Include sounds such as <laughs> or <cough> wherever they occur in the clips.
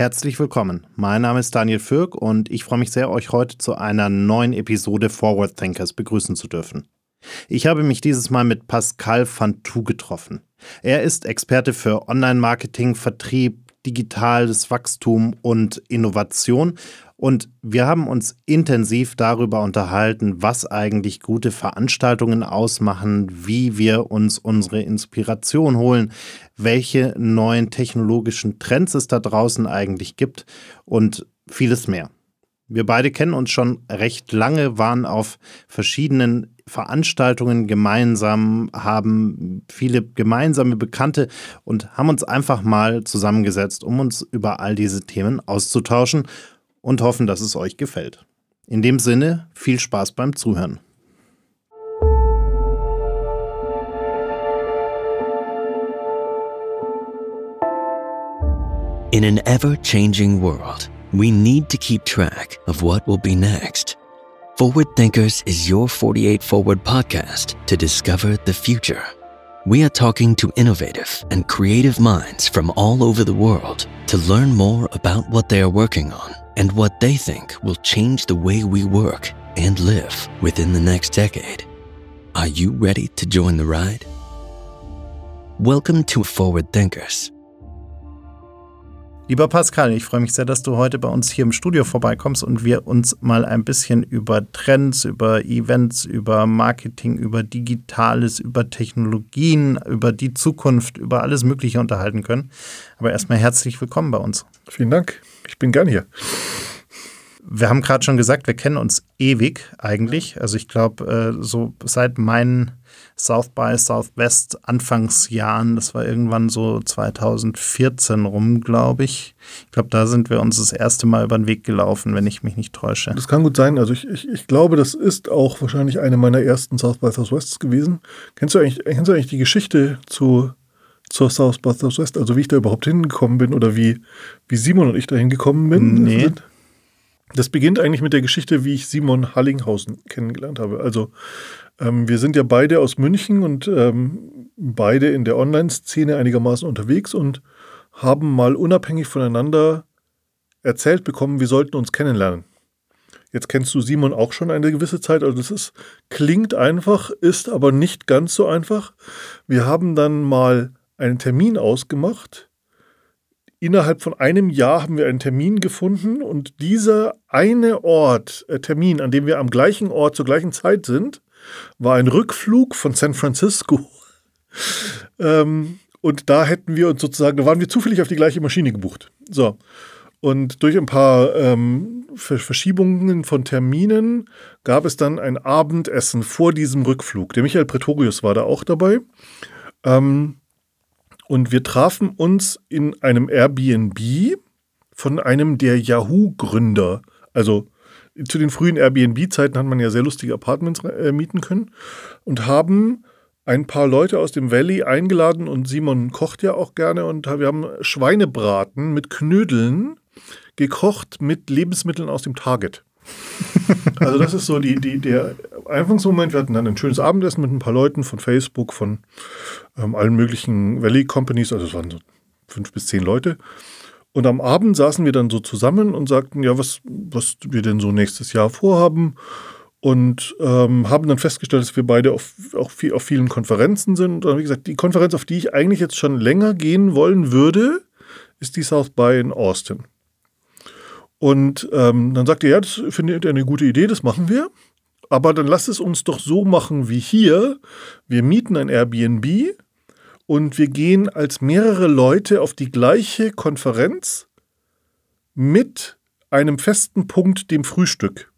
Herzlich willkommen. Mein Name ist Daniel Fürk und ich freue mich sehr, euch heute zu einer neuen Episode Forward Thinkers begrüßen zu dürfen. Ich habe mich dieses Mal mit Pascal Fantou getroffen. Er ist Experte für Online-Marketing, Vertrieb, digitales Wachstum und Innovation und wir haben uns intensiv darüber unterhalten, was eigentlich gute Veranstaltungen ausmachen, wie wir uns unsere Inspiration holen, welche neuen technologischen Trends es da draußen eigentlich gibt und vieles mehr. Wir beide kennen uns schon recht lange, waren auf verschiedenen Veranstaltungen gemeinsam, haben viele gemeinsame Bekannte und haben uns einfach mal zusammengesetzt, um uns über all diese Themen auszutauschen und hoffen, dass es euch gefällt. In dem Sinne, viel Spaß beim Zuhören. In an ever changing world, we need to keep track of what will be next. Forward Thinkers is your 48 Forward podcast to discover the future. We are talking to innovative and creative minds from all over the world to learn more about what they are working on and what they think will change the way we work and live within the next decade. Are you ready to join the ride? Welcome to Forward Thinkers. Lieber Pascal, ich freue mich sehr, dass du heute bei uns hier im Studio vorbeikommst und wir uns mal ein bisschen über Trends, über Events, über Marketing, über Digitales, über Technologien, über die Zukunft, über alles Mögliche unterhalten können. Aber erstmal herzlich willkommen bei uns. Vielen Dank. Ich bin gern hier. Wir haben gerade schon gesagt, wir kennen uns ewig eigentlich. Also ich glaube, äh, so seit meinen South by Southwest Anfangsjahren, das war irgendwann so 2014 rum, glaube ich. Ich glaube, da sind wir uns das erste Mal über den Weg gelaufen, wenn ich mich nicht täusche. Das kann gut sein. Also ich, ich, ich glaube, das ist auch wahrscheinlich eine meiner ersten South by Southwests gewesen. Kennst du eigentlich, kennst du eigentlich die Geschichte zu zur South by Southwest, also wie ich da überhaupt hingekommen bin oder wie, wie Simon und ich da hingekommen bin? Nee. Das beginnt eigentlich mit der Geschichte, wie ich Simon Hallinghausen kennengelernt habe. Also ähm, wir sind ja beide aus München und ähm, beide in der Online-Szene einigermaßen unterwegs und haben mal unabhängig voneinander erzählt bekommen, wir sollten uns kennenlernen. Jetzt kennst du Simon auch schon eine gewisse Zeit, also das ist, klingt einfach, ist aber nicht ganz so einfach. Wir haben dann mal einen Termin ausgemacht innerhalb von einem Jahr haben wir einen Termin gefunden und dieser eine Ort, äh, Termin, an dem wir am gleichen Ort zur gleichen Zeit sind, war ein Rückflug von San Francisco. <laughs> ähm, und da hätten wir uns sozusagen, da waren wir zufällig auf die gleiche Maschine gebucht. So. Und durch ein paar ähm, Verschiebungen von Terminen gab es dann ein Abendessen vor diesem Rückflug. Der Michael Pretorius war da auch dabei. Ähm, und wir trafen uns in einem Airbnb von einem der Yahoo-Gründer. Also zu den frühen Airbnb-Zeiten hat man ja sehr lustige Apartments äh, mieten können und haben ein paar Leute aus dem Valley eingeladen und Simon kocht ja auch gerne und wir haben Schweinebraten mit Knödeln gekocht mit Lebensmitteln aus dem Target. <laughs> also das ist so die, die, der Anfangsmoment. Wir hatten dann ein schönes Abendessen mit ein paar Leuten von Facebook, von ähm, allen möglichen Valley Companies, also es waren so fünf bis zehn Leute. Und am Abend saßen wir dann so zusammen und sagten, ja, was, was wir denn so nächstes Jahr vorhaben. Und ähm, haben dann festgestellt, dass wir beide auf, auch viel, auf vielen Konferenzen sind. Und dann, wie gesagt, die Konferenz, auf die ich eigentlich jetzt schon länger gehen wollen würde, ist die South by in Austin. Und ähm, dann sagt er, ja, das findet ihr eine gute Idee, das machen wir. Aber dann lasst es uns doch so machen wie hier. Wir mieten ein Airbnb und wir gehen als mehrere Leute auf die gleiche Konferenz mit einem festen Punkt, dem Frühstück.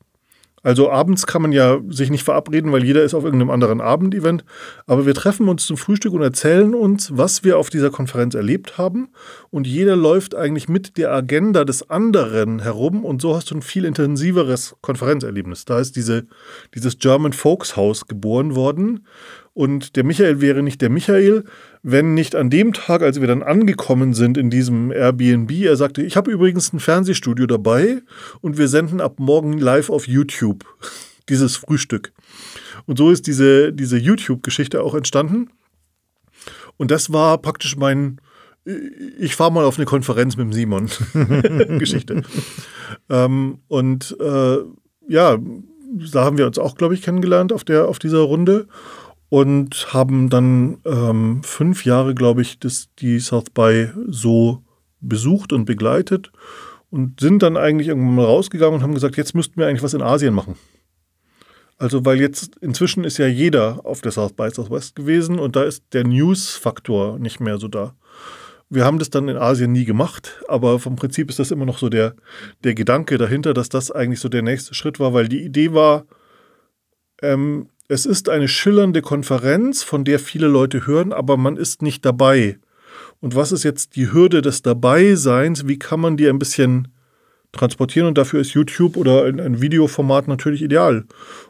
Also abends kann man ja sich nicht verabreden, weil jeder ist auf irgendeinem anderen Abendevent. Aber wir treffen uns zum Frühstück und erzählen uns, was wir auf dieser Konferenz erlebt haben. Und jeder läuft eigentlich mit der Agenda des anderen herum. Und so hast du ein viel intensiveres Konferenzerlebnis. Da ist diese, dieses German Folkshaus geboren worden. Und der Michael wäre nicht der Michael, wenn nicht an dem Tag, als wir dann angekommen sind in diesem Airbnb, er sagte, ich habe übrigens ein Fernsehstudio dabei und wir senden ab morgen live auf YouTube <laughs> dieses Frühstück. Und so ist diese, diese YouTube-Geschichte auch entstanden. Und das war praktisch mein ich fahre mal auf eine Konferenz mit dem Simon. <laughs> Geschichte. ähm, und äh, ja, da haben wir uns auch, glaube ich, kennengelernt auf, der, auf dieser Runde und haben dann ähm, fünf Jahre, glaube ich, das, die South by so besucht und begleitet und sind dann eigentlich irgendwann mal rausgegangen und haben gesagt, jetzt müssten wir eigentlich was in Asien machen. Also, weil jetzt inzwischen ist ja jeder auf der South by Southwest gewesen und da ist der News-Faktor nicht mehr so da. Wir haben das dann in Asien nie gemacht, aber vom Prinzip ist das immer noch so der, der Gedanke dahinter, dass das eigentlich so der nächste Schritt war, weil die Idee war, ähm, es ist eine schillernde Konferenz, von der viele Leute hören, aber man ist nicht dabei. Und was ist jetzt die Hürde des Dabeiseins? Wie kann man die ein bisschen transportieren? Und dafür ist YouTube oder ein, ein Videoformat natürlich ideal.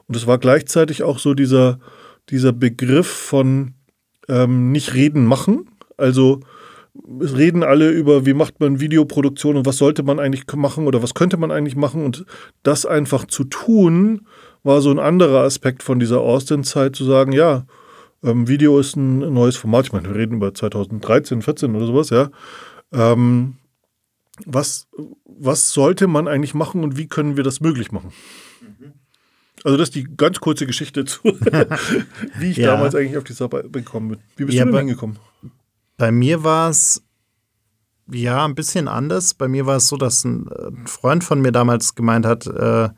Und es war gleichzeitig auch so dieser, dieser Begriff von ähm, nicht reden, machen. Also es reden alle über, wie macht man Videoproduktion und was sollte man eigentlich machen oder was könnte man eigentlich machen. Und das einfach zu tun, war so ein anderer Aspekt von dieser Austin-Zeit, zu sagen, ja, ähm, Video ist ein neues Format. Ich meine, wir reden über 2013, 14 oder sowas, ja. Ähm, was, was sollte man eigentlich machen und wie können wir das möglich machen? Also das ist die ganz kurze Geschichte zu, <laughs> wie ich ja. damals eigentlich auf die Sache bekommen bin. Wie bist ja, du denn hingekommen? Bei mir war es ja ein bisschen anders. Bei mir war es so, dass ein Freund von mir damals gemeint hat, äh,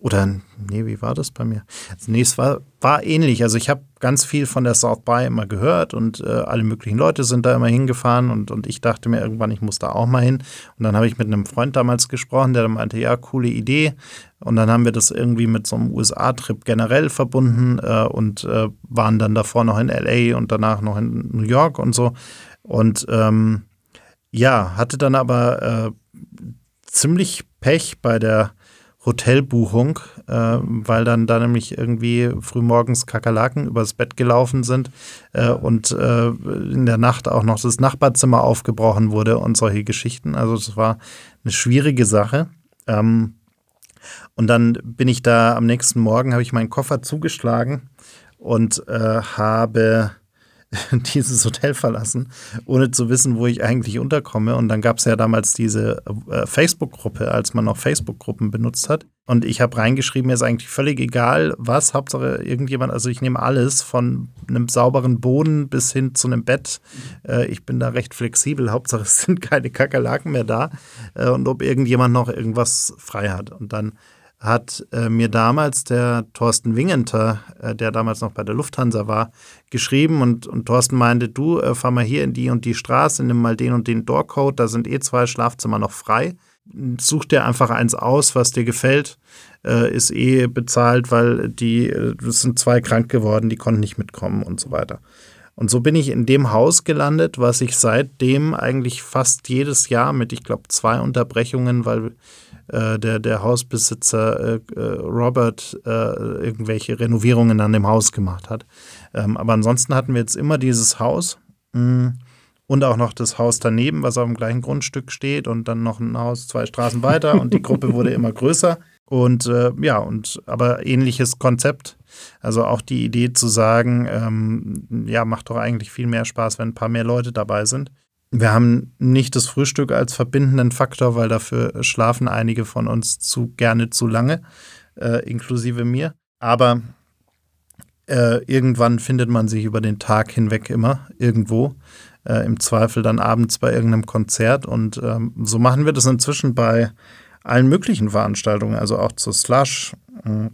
oder, nee, wie war das bei mir? Also, nee, es war, war ähnlich. Also ich habe ganz viel von der South By immer gehört und äh, alle möglichen Leute sind da immer hingefahren und, und ich dachte mir irgendwann, ich muss da auch mal hin. Und dann habe ich mit einem Freund damals gesprochen, der meinte, ja, coole Idee. Und dann haben wir das irgendwie mit so einem USA-Trip generell verbunden äh, und äh, waren dann davor noch in LA und danach noch in New York und so. Und ähm, ja, hatte dann aber äh, ziemlich Pech bei der Hotelbuchung, äh, weil dann da nämlich irgendwie frühmorgens Kakerlaken übers Bett gelaufen sind äh, und äh, in der Nacht auch noch das Nachbarzimmer aufgebrochen wurde und solche Geschichten. Also es war eine schwierige Sache. Ähm, und dann bin ich da am nächsten Morgen, habe ich meinen Koffer zugeschlagen und äh, habe <laughs> dieses Hotel verlassen, ohne zu wissen, wo ich eigentlich unterkomme. Und dann gab es ja damals diese äh, Facebook-Gruppe, als man noch Facebook-Gruppen benutzt hat. Und ich habe reingeschrieben, mir ist eigentlich völlig egal, was, Hauptsache irgendjemand, also ich nehme alles von einem sauberen Boden bis hin zu einem Bett. Äh, ich bin da recht flexibel, Hauptsache es <laughs> sind keine Kakerlaken mehr da äh, und ob irgendjemand noch irgendwas frei hat. Und dann hat äh, mir damals der Thorsten Wingenter, äh, der damals noch bei der Lufthansa war, geschrieben und, und Thorsten meinte, du äh, fahr mal hier in die und die Straße, nimm mal den und den Doorcode, da sind eh zwei Schlafzimmer noch frei. Such dir einfach eins aus, was dir gefällt, äh, ist eh bezahlt, weil die äh, sind zwei krank geworden, die konnten nicht mitkommen und so weiter. Und so bin ich in dem Haus gelandet, was ich seitdem eigentlich fast jedes Jahr mit, ich glaube, zwei Unterbrechungen, weil äh, der, der Hausbesitzer äh, äh, Robert äh, irgendwelche Renovierungen an dem Haus gemacht hat. Ähm, aber ansonsten hatten wir jetzt immer dieses Haus mh, mm, und auch noch das Haus daneben, was auf dem gleichen Grundstück steht und dann noch ein Haus zwei Straßen weiter und die Gruppe wurde immer größer. Und äh, ja, und aber ähnliches Konzept. Also auch die Idee zu sagen, ähm, ja, macht doch eigentlich viel mehr Spaß, wenn ein paar mehr Leute dabei sind. Wir haben nicht das Frühstück als verbindenden Faktor, weil dafür schlafen einige von uns zu gerne zu lange, äh, inklusive mir. Aber äh, irgendwann findet man sich über den Tag hinweg immer irgendwo. Äh, Im Zweifel dann abends bei irgendeinem Konzert. Und ähm, so machen wir das inzwischen bei allen möglichen Veranstaltungen, also auch zur Slush, äh,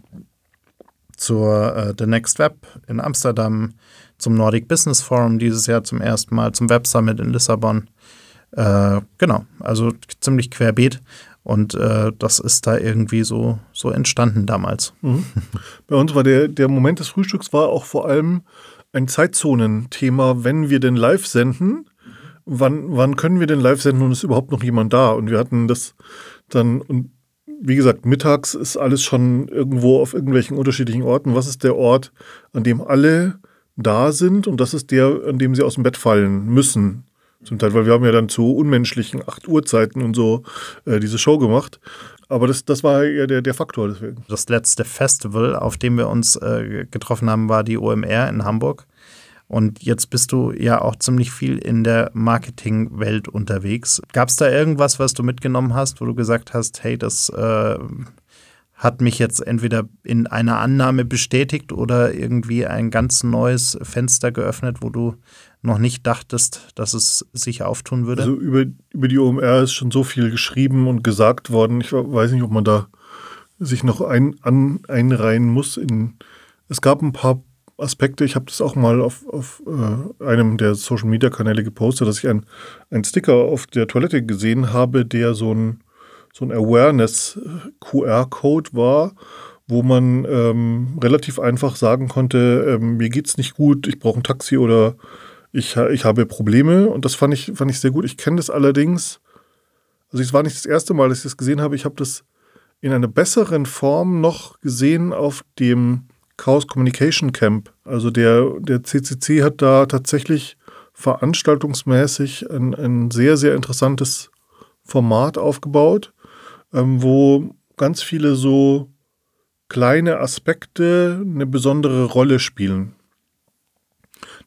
zur äh, The Next Web in Amsterdam, zum Nordic Business Forum dieses Jahr zum ersten Mal, zum Web Summit in Lissabon. Äh, genau, also ziemlich querbeet. Und äh, das ist da irgendwie so, so entstanden damals. Mhm. Bei uns war der, der Moment des Frühstücks war auch vor allem ein Zeitzonenthema, wenn wir denn live senden. Wann, wann können wir denn live senden und ist überhaupt noch jemand da? Und wir hatten das dann, und wie gesagt, mittags ist alles schon irgendwo auf irgendwelchen unterschiedlichen Orten. Was ist der Ort, an dem alle da sind und das ist der, an dem sie aus dem Bett fallen müssen. Zum Teil, weil wir haben ja dann zu unmenschlichen 8 Uhr Zeiten und so äh, diese Show gemacht. Aber das, das war ja der, der Faktor deswegen. Das letzte Festival, auf dem wir uns äh, getroffen haben, war die OMR in Hamburg. Und jetzt bist du ja auch ziemlich viel in der Marketingwelt unterwegs. Gab es da irgendwas, was du mitgenommen hast, wo du gesagt hast, hey, das äh, hat mich jetzt entweder in einer Annahme bestätigt oder irgendwie ein ganz neues Fenster geöffnet, wo du noch nicht dachtest, dass es sich auftun würde? Also über, über die OMR ist schon so viel geschrieben und gesagt worden. Ich weiß nicht, ob man da sich noch ein, an, einreihen muss. In, es gab ein paar Aspekte. Ich habe das auch mal auf, auf äh, einem der Social Media Kanäle gepostet, dass ich einen Sticker auf der Toilette gesehen habe, der so ein, so ein Awareness-QR-Code war, wo man ähm, relativ einfach sagen konnte, ähm, mir geht's nicht gut, ich brauche ein Taxi oder ich, ich habe Probleme. Und das fand ich, fand ich sehr gut. Ich kenne das allerdings, also es war nicht das erste Mal, dass ich das gesehen habe. Ich habe das in einer besseren Form noch gesehen auf dem Chaos Communication Camp. Also der, der CCC hat da tatsächlich veranstaltungsmäßig ein, ein sehr, sehr interessantes Format aufgebaut, ähm, wo ganz viele so kleine Aspekte eine besondere Rolle spielen.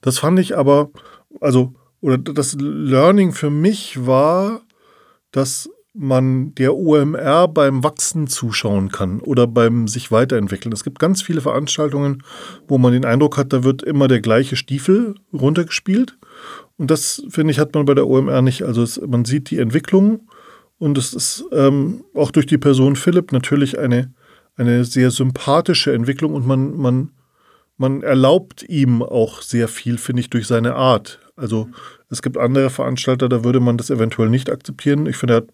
Das fand ich aber, also, oder das Learning für mich war, dass man der OMR beim Wachsen zuschauen kann oder beim sich weiterentwickeln. Es gibt ganz viele Veranstaltungen, wo man den Eindruck hat, da wird immer der gleiche Stiefel runtergespielt. Und das, finde ich, hat man bei der OMR nicht. Also es, man sieht die Entwicklung und es ist ähm, auch durch die Person Philipp natürlich eine, eine sehr sympathische Entwicklung und man, man, man erlaubt ihm auch sehr viel, finde ich, durch seine Art. Also es gibt andere Veranstalter, da würde man das eventuell nicht akzeptieren. Ich finde, er hat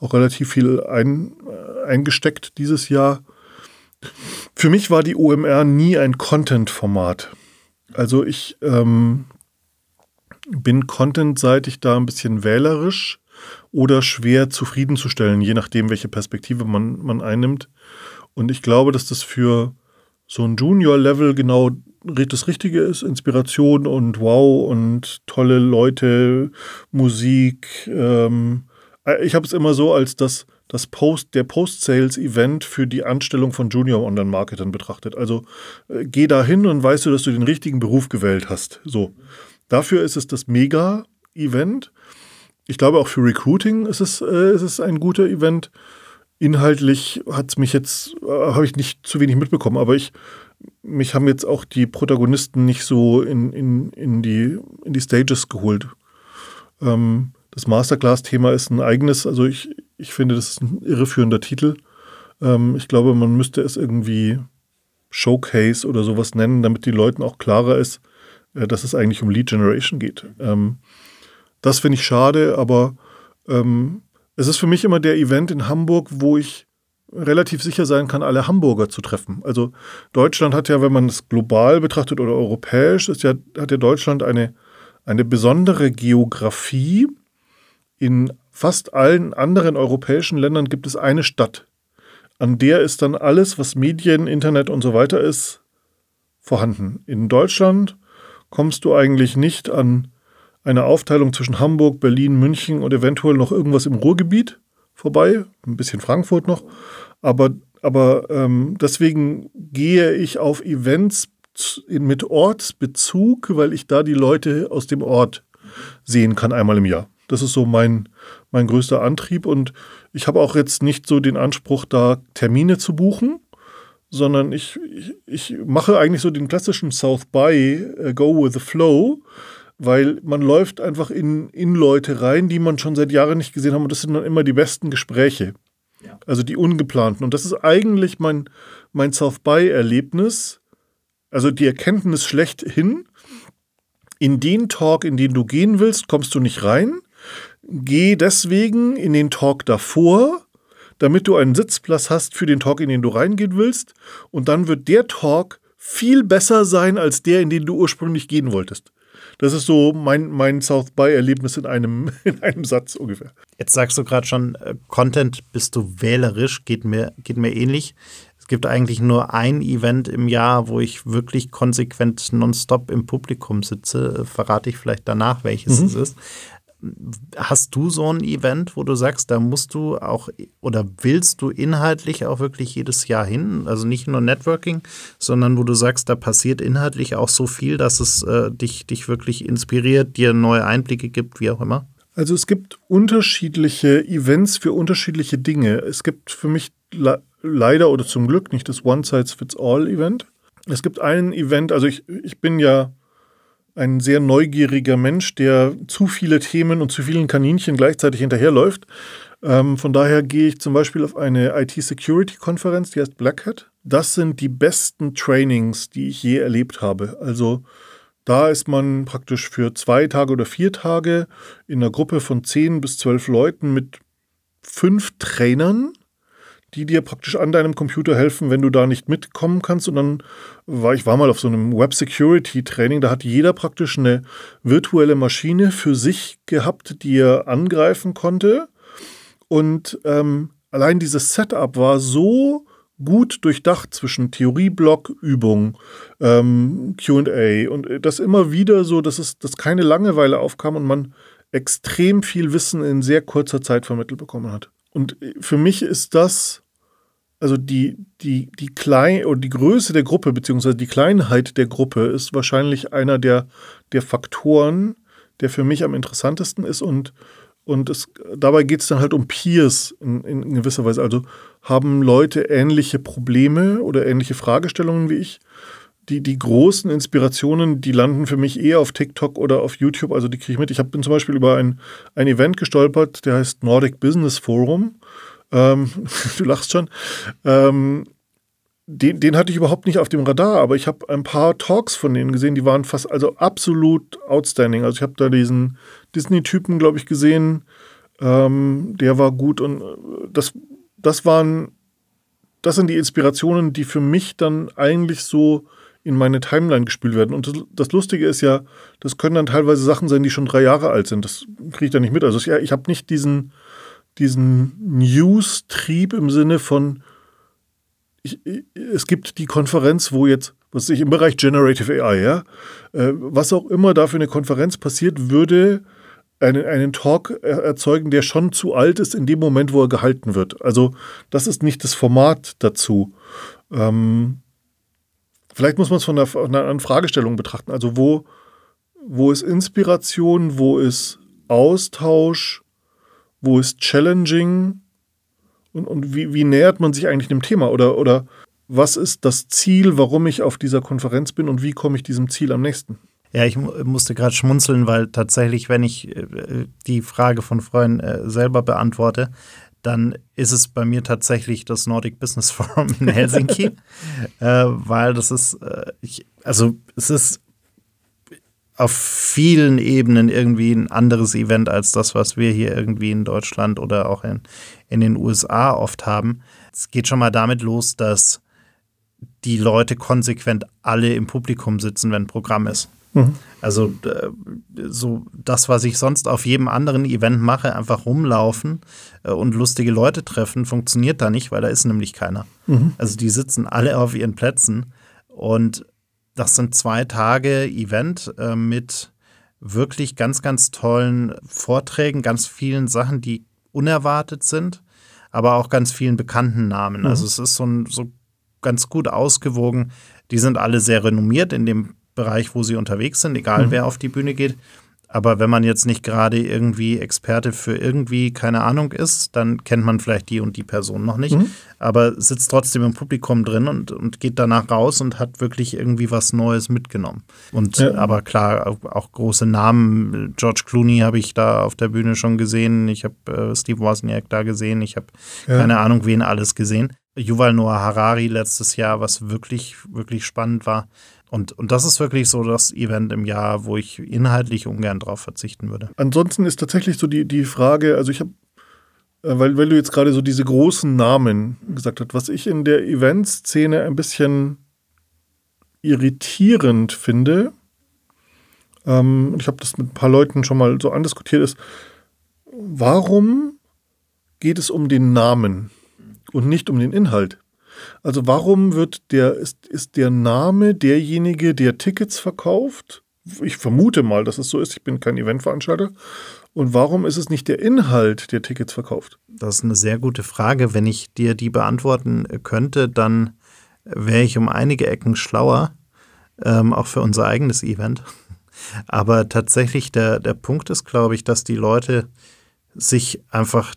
auch relativ viel ein, äh, eingesteckt dieses Jahr. Für mich war die OMR nie ein Content-Format. Also ich ähm, bin contentseitig da ein bisschen wählerisch oder schwer zufriedenzustellen, je nachdem, welche Perspektive man, man einnimmt. Und ich glaube, dass das für so ein Junior-Level genau das Richtige ist. Inspiration und Wow und tolle Leute, Musik, ähm, äh, ich habe es immer so als das, das Post, der Post-Sales-Event für die Anstellung von Junior-Online-Marketern betrachtet. Also äh, geh da hin und weißt du, dass du den richtigen Beruf gewählt hast. So. Dafür ist es das Mega-Event. Ich glaube, auch für Recruiting ist es, äh, ist es ein guter Event. Inhaltlich hat es mich jetzt, äh, habe ich nicht zu wenig mitbekommen, aber ich, mich haben jetzt auch die Protagonisten nicht so in, in, in, die, in die Stages geholt. Ähm, das Masterclass-Thema ist ein eigenes, also ich, ich finde, das ist ein irreführender Titel. Ähm, ich glaube, man müsste es irgendwie Showcase oder sowas nennen, damit die Leuten auch klarer ist, äh, dass es eigentlich um Lead Generation geht. Ähm, das finde ich schade, aber ähm, es ist für mich immer der Event in Hamburg, wo ich relativ sicher sein kann, alle Hamburger zu treffen. Also Deutschland hat ja, wenn man es global betrachtet oder europäisch, ist ja, hat ja Deutschland eine, eine besondere Geografie, in fast allen anderen europäischen Ländern gibt es eine Stadt, an der ist dann alles, was Medien, Internet und so weiter ist, vorhanden. In Deutschland kommst du eigentlich nicht an eine Aufteilung zwischen Hamburg, Berlin, München und eventuell noch irgendwas im Ruhrgebiet vorbei, ein bisschen Frankfurt noch, aber, aber ähm, deswegen gehe ich auf Events mit Ortsbezug, weil ich da die Leute aus dem Ort sehen kann einmal im Jahr. Das ist so mein, mein größter Antrieb. Und ich habe auch jetzt nicht so den Anspruch, da Termine zu buchen, sondern ich, ich, ich mache eigentlich so den klassischen South by uh, Go with the Flow, weil man läuft einfach in, in Leute rein, die man schon seit Jahren nicht gesehen hat. Und das sind dann immer die besten Gespräche. Ja. Also die ungeplanten. Und das ist eigentlich mein, mein South by-Erlebnis. Also die Erkenntnis schlechthin. In den Talk, in den du gehen willst, kommst du nicht rein. Geh deswegen in den Talk davor, damit du einen Sitzplatz hast für den Talk, in den du reingehen willst. Und dann wird der Talk viel besser sein als der, in den du ursprünglich gehen wolltest. Das ist so mein, mein South By-Erlebnis in einem, <laughs> in einem Satz ungefähr. Jetzt sagst du gerade schon, äh, Content bist du wählerisch, geht mir, geht mir ähnlich. Es gibt eigentlich nur ein Event im Jahr, wo ich wirklich konsequent nonstop im Publikum sitze. Verrate ich vielleicht danach, welches mhm. es ist. Hast du so ein Event, wo du sagst, da musst du auch oder willst du inhaltlich auch wirklich jedes Jahr hin? Also nicht nur Networking, sondern wo du sagst, da passiert inhaltlich auch so viel, dass es äh, dich, dich wirklich inspiriert, dir neue Einblicke gibt, wie auch immer? Also es gibt unterschiedliche Events für unterschiedliche Dinge. Es gibt für mich le leider oder zum Glück nicht das One-Size-Fits-All-Event. Es gibt ein Event, also ich, ich bin ja ein sehr neugieriger Mensch, der zu viele Themen und zu vielen Kaninchen gleichzeitig hinterherläuft. Ähm, von daher gehe ich zum Beispiel auf eine IT-Security-Konferenz, die heißt Black Hat. Das sind die besten Trainings, die ich je erlebt habe. Also da ist man praktisch für zwei Tage oder vier Tage in einer Gruppe von zehn bis zwölf Leuten mit fünf Trainern die dir praktisch an deinem Computer helfen, wenn du da nicht mitkommen kannst. Und dann war ich war mal auf so einem Web Security Training, da hat jeder praktisch eine virtuelle Maschine für sich gehabt, die er angreifen konnte. Und ähm, allein dieses Setup war so gut durchdacht zwischen Theorieblock, Übung, ähm, QA und das immer wieder so, dass es dass keine Langeweile aufkam und man extrem viel Wissen in sehr kurzer Zeit vermittelt bekommen hat. Und für mich ist das, also die, die, die Klein oder die Größe der Gruppe, beziehungsweise die Kleinheit der Gruppe ist wahrscheinlich einer der, der Faktoren, der für mich am interessantesten ist und und es, dabei geht es dann halt um Peers in, in, gewisser Weise. Also haben Leute ähnliche Probleme oder ähnliche Fragestellungen wie ich. Die, die großen Inspirationen, die landen für mich eher auf TikTok oder auf YouTube. Also die kriege ich mit. Ich hab, bin zum Beispiel über ein, ein Event gestolpert, der heißt Nordic Business Forum. Ähm, <laughs> du lachst schon. Ähm, den, den hatte ich überhaupt nicht auf dem Radar, aber ich habe ein paar Talks von denen gesehen, die waren fast, also absolut outstanding. Also ich habe da diesen Disney-Typen, glaube ich, gesehen, ähm, der war gut und äh, das, das waren, das sind die Inspirationen, die für mich dann eigentlich so in meine Timeline gespielt werden. Und das, Lustige ist ja, das können dann teilweise Sachen sein, die schon drei Jahre alt sind. Das kriege ich da nicht mit. Also ich, ich habe nicht diesen, diesen News-Trieb im Sinne von, ich, es gibt die Konferenz, wo jetzt, was ich im Bereich Generative AI, ja, äh, was auch immer da für eine Konferenz passiert, würde einen, einen Talk erzeugen, der schon zu alt ist in dem Moment, wo er gehalten wird. Also das ist nicht das Format dazu. Ähm, vielleicht muss man es von einer, einer Fragestellung betrachten. Also wo, wo ist Inspiration, wo ist Austausch, wo ist Challenging und, und wie, wie nähert man sich eigentlich dem Thema? Oder, oder was ist das Ziel, warum ich auf dieser Konferenz bin und wie komme ich diesem Ziel am nächsten? Ja, ich musste gerade schmunzeln, weil tatsächlich, wenn ich äh, die Frage von Freunden äh, selber beantworte, dann ist es bei mir tatsächlich das Nordic Business Forum in Helsinki, <laughs> äh, weil das ist, äh, ich, also es ist auf vielen Ebenen irgendwie ein anderes Event als das, was wir hier irgendwie in Deutschland oder auch in, in den USA oft haben. Es geht schon mal damit los, dass die Leute konsequent alle im Publikum sitzen, wenn ein Programm ist. Mhm. Also äh, so das, was ich sonst auf jedem anderen Event mache, einfach rumlaufen äh, und lustige Leute treffen, funktioniert da nicht, weil da ist nämlich keiner. Mhm. Also die sitzen alle auf ihren Plätzen und das sind zwei Tage Event äh, mit wirklich ganz, ganz tollen Vorträgen, ganz vielen Sachen, die unerwartet sind, aber auch ganz vielen bekannten Namen. Also mhm. Also es ist so, ein, so ganz gut ausgewogen. Die sind alle sehr renommiert in dem Bereich, wo sie unterwegs sind, egal mhm. wer auf die Bühne geht. Aber wenn man jetzt nicht gerade irgendwie Experte für irgendwie, keine Ahnung ist, dann kennt man vielleicht die und die Person noch nicht, mhm. aber sitzt trotzdem im Publikum drin und, und geht danach raus und hat wirklich irgendwie was Neues mitgenommen. Und ja. aber klar, auch, große Namen. George Clooney habe ich da auf der Bühne schon gesehen. Ich habe äh, Steve Wozniak da gesehen. Ich habe ja. keine Ahnung, wen alles gesehen. Yuval Noah Harari letztes Jahr, was wirklich, wirklich spannend war. Und, und das ist wirklich so das Event im Jahr, wo ich inhaltlich ungern drauf verzichten würde. Ansonsten ist tatsächlich so die, die Frage, also ich habe, äh, weil, weil du jetzt gerade so diese großen Namen gesagt hast, was ich in der Eventszene ein bisschen irritierend finde, ähm, ich habe das mit ein paar Leuten schon mal so andiskutiert, ist, warum geht es um den Namen und nicht um den Inhalt? Also warum wird der, ist, ist der Name derjenige, der Tickets verkauft? Ich vermute mal, dass es so ist. Ich bin kein Eventveranstalter. Und warum ist es nicht der Inhalt, der Tickets verkauft? Das ist eine sehr gute Frage. Wenn ich dir die beantworten könnte, dann wäre ich um einige Ecken schlauer, ähm, auch für unser eigenes Event. Aber tatsächlich, der, der Punkt ist, glaube ich, dass die Leute sich einfach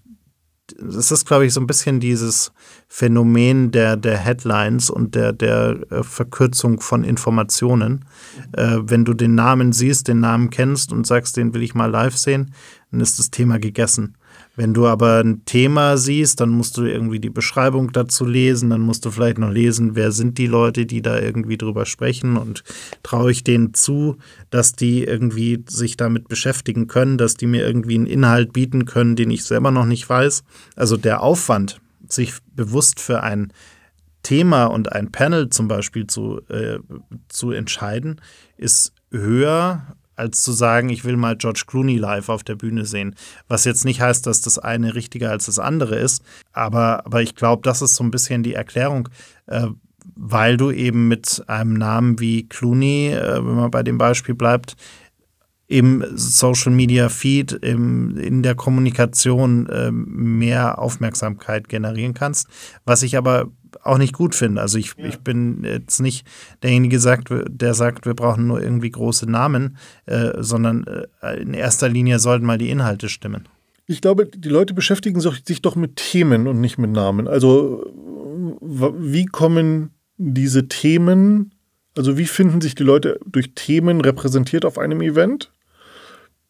es ist, glaube ich, so ein bisschen dieses Phänomen der, der Headlines und der, der äh, Verkürzung von Informationen. Äh, wenn du den Namen siehst, den Namen kennst und sagst, den will ich mal live sehen, dann ist das Thema gegessen. Wenn du aber ein Thema siehst, dann musst du irgendwie die Beschreibung dazu lesen, dann musst du vielleicht noch lesen, wer sind die Leute, die da irgendwie drüber sprechen und traue ich denen zu, dass die irgendwie sich damit beschäftigen können, dass die mir irgendwie einen Inhalt bieten können, den ich selber noch nicht weiß. Also der Aufwand, sich bewusst für ein Thema und ein Panel zum Beispiel zu, äh, zu entscheiden, ist höher als zu sagen, ich will mal George Clooney live auf der Bühne sehen. Was jetzt nicht heißt, dass das eine richtiger als das andere ist, aber, aber ich glaube, das ist so ein bisschen die Erklärung, äh, weil du eben mit einem Namen wie Clooney, äh, wenn man bei dem Beispiel bleibt, im Social Media Feed, im, in der Kommunikation äh, mehr Aufmerksamkeit generieren kannst. Was ich aber auch nicht gut finde. Also ich, ja. ich bin jetzt nicht derjenige, sagt, der sagt, wir brauchen nur irgendwie große Namen, äh, sondern äh, in erster Linie sollten mal die Inhalte stimmen. Ich glaube, die Leute beschäftigen sich doch mit Themen und nicht mit Namen. Also wie kommen diese Themen, also wie finden sich die Leute durch Themen repräsentiert auf einem Event?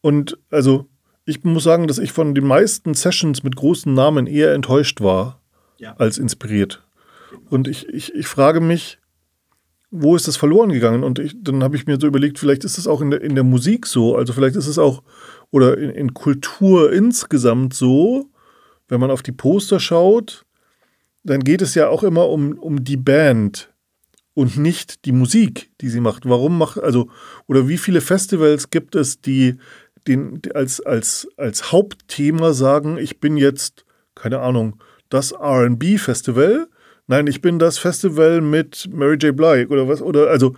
Und also ich muss sagen, dass ich von den meisten Sessions mit großen Namen eher enttäuscht war ja. als inspiriert. Und ich, ich, ich frage mich, wo ist das verloren gegangen? Und ich, dann habe ich mir so überlegt, vielleicht ist es auch in der, in der Musik so, also vielleicht ist es auch, oder in, in Kultur insgesamt so, wenn man auf die Poster schaut, dann geht es ja auch immer um, um die Band und nicht die Musik, die sie macht. Warum macht, also, oder wie viele Festivals gibt es, die den als, als, als Hauptthema sagen, ich bin jetzt, keine Ahnung, das RB-Festival Nein, ich bin das Festival mit Mary J. Blige oder was? Oder also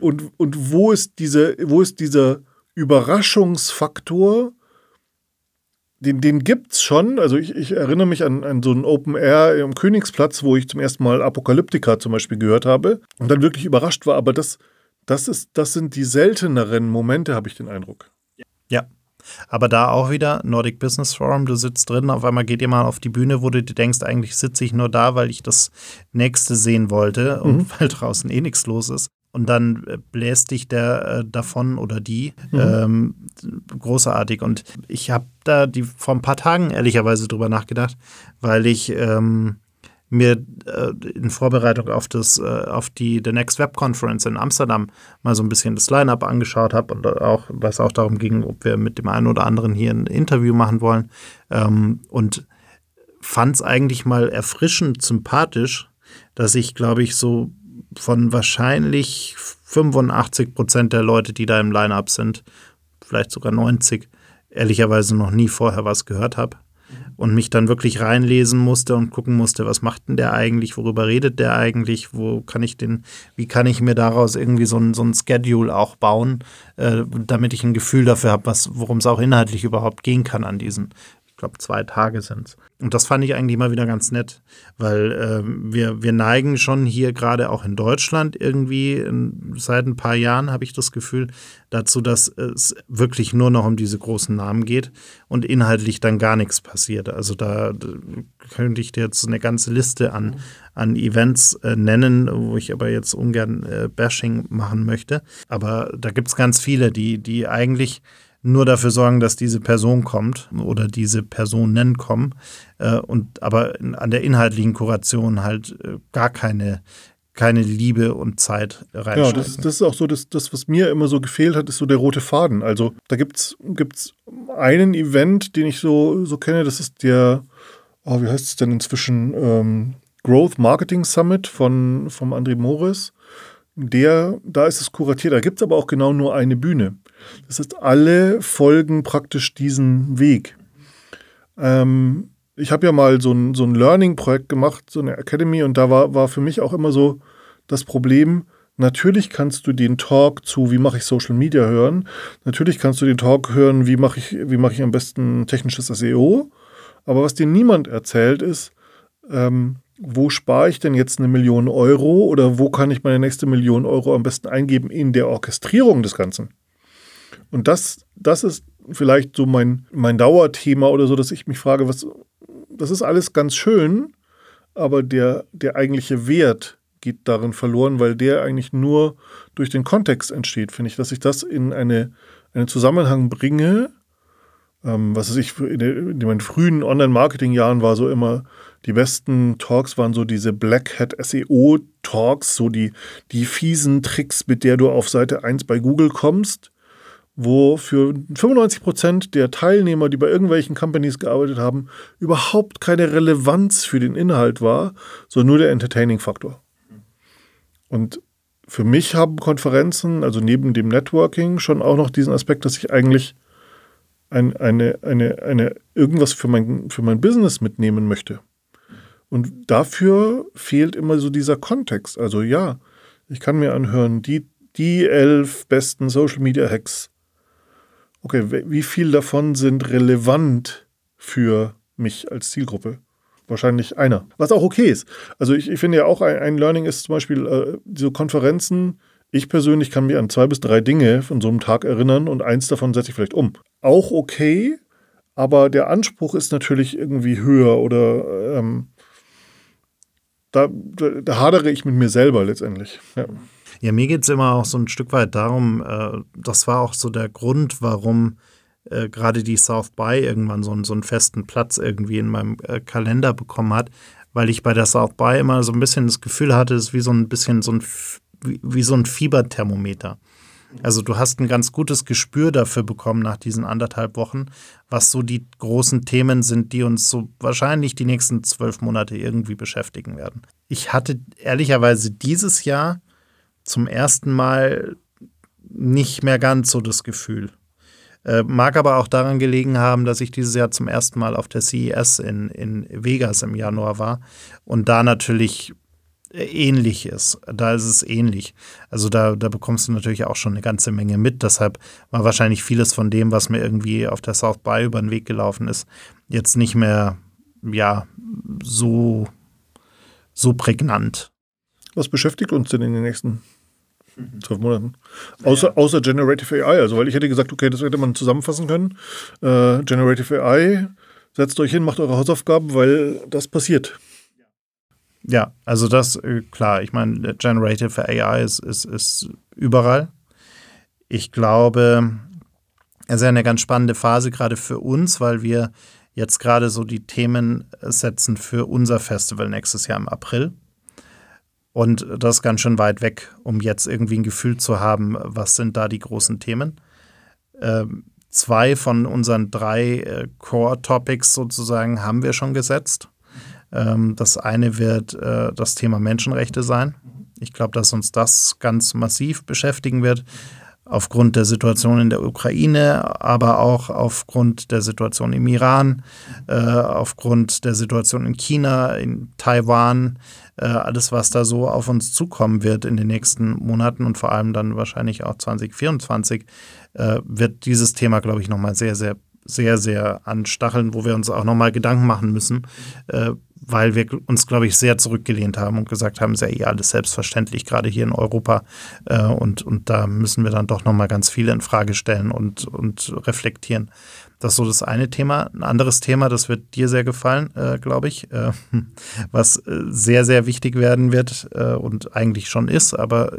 und, und wo ist diese, wo ist dieser Überraschungsfaktor? Den, den es schon. Also ich, ich, erinnere mich an, an so ein Open Air am Königsplatz, wo ich zum ersten Mal Apokalyptika zum Beispiel gehört habe und dann wirklich überrascht war. Aber das, das, ist, das sind die selteneren Momente, habe ich den Eindruck. Ja, aber da auch wieder Nordic Business Forum, du sitzt drin, auf einmal geht ihr mal auf die Bühne, wo du dir denkst, eigentlich sitze ich nur da, weil ich das nächste sehen wollte und mhm. <laughs> weil draußen eh nichts los ist. Und dann äh, bläst dich der äh, davon oder die mhm. ähm, großartig. Und ich habe da die vor ein paar Tagen ehrlicherweise drüber nachgedacht, weil ich ähm, mir äh, in Vorbereitung auf das, äh, auf die The Next Web Conference in Amsterdam mal so ein bisschen das Line-up angeschaut habe und auch, was auch darum ging, ob wir mit dem einen oder anderen hier ein Interview machen wollen. Ähm, und fand es eigentlich mal erfrischend sympathisch, dass ich, glaube ich, so von wahrscheinlich 85 Prozent der Leute, die da im Line-up sind, vielleicht sogar 90, ehrlicherweise noch nie vorher was gehört habe und mich dann wirklich reinlesen musste und gucken musste, was macht denn der eigentlich, worüber redet der eigentlich, wo kann ich den, wie kann ich mir daraus irgendwie so ein, so ein Schedule auch bauen, äh, damit ich ein Gefühl dafür habe, worum es auch inhaltlich überhaupt gehen kann an diesen glaube, zwei Tage sind es. Und das fand ich eigentlich mal wieder ganz nett, weil äh, wir, wir neigen schon hier gerade auch in Deutschland irgendwie in, seit ein paar Jahren, habe ich das Gefühl, dazu, dass es wirklich nur noch um diese großen Namen geht und inhaltlich dann gar nichts passiert. Also da, da könnte ich dir jetzt eine ganze Liste an, an Events äh, nennen, wo ich aber jetzt ungern äh, Bashing machen möchte. Aber da gibt es ganz viele, die, die eigentlich nur dafür sorgen, dass diese Person kommt oder diese Personen kommen äh, und aber an der inhaltlichen Kuration halt äh, gar keine keine Liebe und Zeit reinstecken. Ja, das, das ist auch so, das, das, was mir immer so gefehlt hat, ist so der rote Faden. Also da gibt es einen Event, den ich so, so kenne, das ist der, oh, wie heißt es denn inzwischen, ähm, Growth Marketing Summit von, vom André Morris. Der, da ist es kuratiert, da gibt es aber auch genau nur eine Bühne. Das heißt, alle folgen praktisch diesen Weg. Ähm, ich habe ja mal so ein, so ein Learning-Projekt gemacht, so eine Academy, und da war, war für mich auch immer so das Problem, Natürlich kannst du den Talk zu, wie mache ich Social Media hören. Natürlich kannst du den Talk hören, wie mache ich, wie ich am besten technisches SEO. Aber was dir niemand erzählt ist, ähm, wo spare ich denn jetzt eine Million Euro oder wo kann ich meine nächste Million Euro am besten eingeben in der Orchestrierung des Ganzen. Und das, das ist vielleicht so mein, mein Dauerthema oder so, dass ich mich frage, was, das ist alles ganz schön, aber der, der eigentliche Wert, geht darin verloren, weil der eigentlich nur durch den Kontext entsteht, finde ich, dass ich das in eine, einen Zusammenhang bringe. Ähm, was weiß ich, in, in meinen frühen Online-Marketing-Jahren war so immer, die besten Talks waren so diese Black Hat SEO Talks, so die, die fiesen Tricks, mit der du auf Seite 1 bei Google kommst, wo für 95 Prozent der Teilnehmer, die bei irgendwelchen Companies gearbeitet haben, überhaupt keine Relevanz für den Inhalt war, sondern nur der Entertaining-Faktor. Und für mich haben Konferenzen, also neben dem Networking, schon auch noch diesen Aspekt, dass ich eigentlich ein, eine, eine, eine, irgendwas für mein, für mein Business mitnehmen möchte. Und dafür fehlt immer so dieser Kontext. Also ja, ich kann mir anhören, die, die elf besten Social Media Hacks. Okay, wie viel davon sind relevant für mich als Zielgruppe? wahrscheinlich einer. Was auch okay ist. Also ich, ich finde ja auch, ein, ein, Learning ist zum Beispiel äh, diese Konferenzen. Ich persönlich kann mich an zwei bis drei Dinge von so einem Tag erinnern und eins davon setze ich vielleicht um. Auch okay, aber der Anspruch ist natürlich irgendwie höher oder ähm, da, da, da, hadere ich mit mir selber letztendlich. Ja. Ja, mir geht es immer auch so ein Stück weit darum, äh, das war auch so der Grund, warum äh, gerade die South by irgendwann so, so einen festen Platz irgendwie in meinem äh, Kalender bekommen hat, weil ich bei der South by immer so ein bisschen das Gefühl hatte, es ist wie so ein bisschen so ein, wie, wie so ein Fieberthermometer. Also du hast ein ganz gutes Gespür dafür bekommen nach diesen anderthalb Wochen, was so die großen Themen sind, die uns so wahrscheinlich die nächsten zwölf Monate irgendwie beschäftigen werden. Ich hatte ehrlicherweise dieses Jahr zum ersten Mal nicht mehr ganz so das Gefühl. Äh, mag aber auch daran gelegen haben, dass ich dieses Jahr zum ersten Mal auf der CES in, in Vegas im Januar war und da natürlich ähnlich ist. Da ist es ähnlich. Also da, da bekommst du natürlich auch schon eine ganze Menge mit. Deshalb war wahrscheinlich vieles von dem, was mir irgendwie auf der South by über den Weg gelaufen ist, jetzt nicht mehr ja so, so prägnant. Was beschäftigt uns denn in den nächsten Zwölf Monaten. Außer, außer Generative AI. Also, weil ich hätte gesagt, okay, das hätte man zusammenfassen können. Äh, Generative AI, setzt euch hin, macht eure Hausaufgaben, weil das passiert. Ja, also das, äh, klar, ich meine, Generative AI ist, ist, ist überall. Ich glaube, es ist ja eine ganz spannende Phase gerade für uns, weil wir jetzt gerade so die Themen setzen für unser Festival nächstes Jahr im April. Und das ist ganz schön weit weg, um jetzt irgendwie ein Gefühl zu haben, was sind da die großen Themen. Ähm, zwei von unseren drei äh, Core-Topics sozusagen haben wir schon gesetzt. Ähm, das eine wird äh, das Thema Menschenrechte sein. Ich glaube, dass uns das ganz massiv beschäftigen wird, aufgrund der Situation in der Ukraine, aber auch aufgrund der Situation im Iran, äh, aufgrund der Situation in China, in Taiwan, alles, was da so auf uns zukommen wird in den nächsten Monaten und vor allem dann wahrscheinlich auch 2024, äh, wird dieses Thema, glaube ich, nochmal sehr, sehr, sehr, sehr anstacheln, wo wir uns auch nochmal Gedanken machen müssen, äh, weil wir uns, glaube ich, sehr zurückgelehnt haben und gesagt haben, sehr ja eh alles selbstverständlich, gerade hier in Europa. Äh, und, und da müssen wir dann doch nochmal ganz viele in Frage stellen und, und reflektieren. Das ist so das eine Thema. Ein anderes Thema, das wird dir sehr gefallen, äh, glaube ich, äh, was äh, sehr, sehr wichtig werden wird äh, und eigentlich schon ist, aber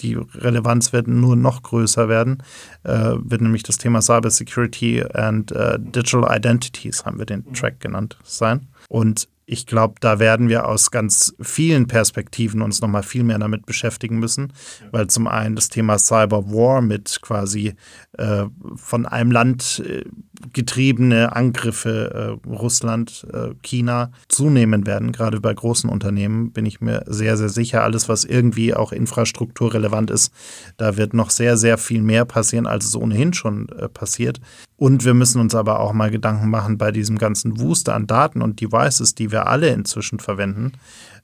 die Relevanz wird nur noch größer werden, äh, wird nämlich das Thema Cyber Security and äh, Digital Identities, haben wir den Track genannt, sein. Und ich glaube, da werden wir aus ganz vielen Perspektiven uns nochmal viel mehr damit beschäftigen müssen, weil zum einen das Thema Cyber War mit quasi äh, von einem Land äh, getriebene Angriffe äh, Russland, äh, China zunehmen werden. Gerade bei großen Unternehmen bin ich mir sehr, sehr sicher. Alles, was irgendwie auch infrastrukturrelevant ist, da wird noch sehr, sehr viel mehr passieren, als es ohnehin schon äh, passiert. Und wir müssen uns aber auch mal Gedanken machen bei diesem ganzen Wust an Daten und Devices, die wir alle inzwischen verwenden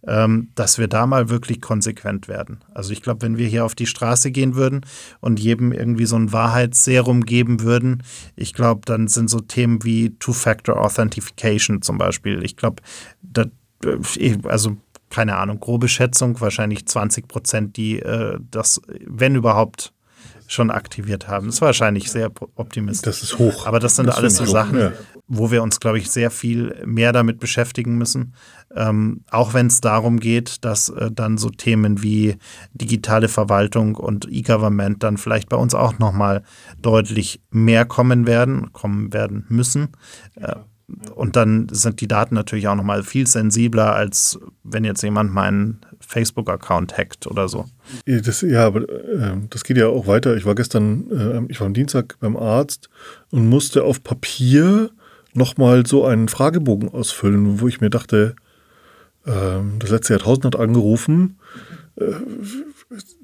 ähm, dass wir da mal wirklich konsequent werden. Also ich glaube, wenn wir hier auf die Straße gehen würden und jedem irgendwie so ein Wahrheitsserum geben würden, ich glaube, dann sind so Themen wie Two-Factor Authentication zum Beispiel. Ich glaube, äh, also keine Ahnung, grobe Schätzung, wahrscheinlich 20 Prozent, die äh, das, wenn überhaupt, schon aktiviert haben. Das ist wahrscheinlich sehr optimistisch. Das ist hoch. Aber das sind das alles so Sachen, ja. Wo wir uns, glaube ich, sehr viel mehr damit beschäftigen müssen. Ähm, auch wenn es darum geht, dass äh, dann so Themen wie digitale Verwaltung und E-Government dann vielleicht bei uns auch nochmal deutlich mehr kommen werden, kommen werden müssen. Äh, und dann sind die Daten natürlich auch nochmal viel sensibler, als wenn jetzt jemand meinen Facebook-Account hackt oder so. Das, ja, aber äh, das geht ja auch weiter. Ich war gestern, äh, ich war am Dienstag beim Arzt und musste auf Papier nochmal so einen Fragebogen ausfüllen, wo ich mir dachte, äh, das letzte Jahrtausend hat angerufen. Äh,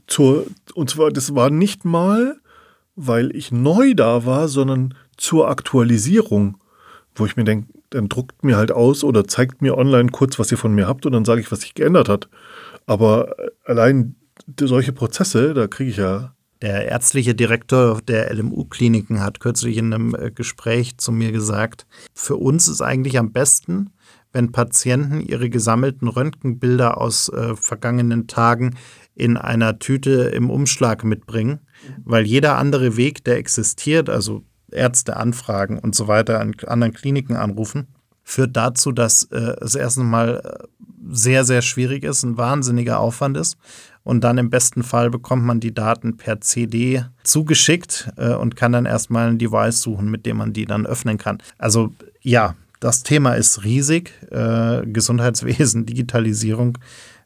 zur, und zwar, das war nicht mal, weil ich neu da war, sondern zur Aktualisierung wo ich mir denke, dann druckt mir halt aus oder zeigt mir online kurz, was ihr von mir habt und dann sage ich, was sich geändert hat. Aber äh, allein solche Prozesse, da kriege ich ja. Der ärztliche Direktor der LMU-Kliniken hat kürzlich in einem äh, Gespräch zu mir gesagt, für uns ist eigentlich am besten, wenn Patienten ihre gesammelten Röntgenbilder aus äh, vergangenen Tagen in einer Tüte im Umschlag mitbringen, weil jeder andere Weg, der existiert, also Ärzte anfragen und so weiter, an anderen Kliniken anrufen, führt dazu, dass äh, es erstens mal äh, sehr, sehr schwierig ist, ein wahnsinniger Aufwand ist. Und dann im besten Fall bekommt man die Daten per CD zugeschickt äh, und kann dann erstmal ein Device suchen, mit dem man die dann öffnen kann. Also ja, das Thema ist riesig. Äh, Gesundheitswesen, <laughs> Digitalisierung.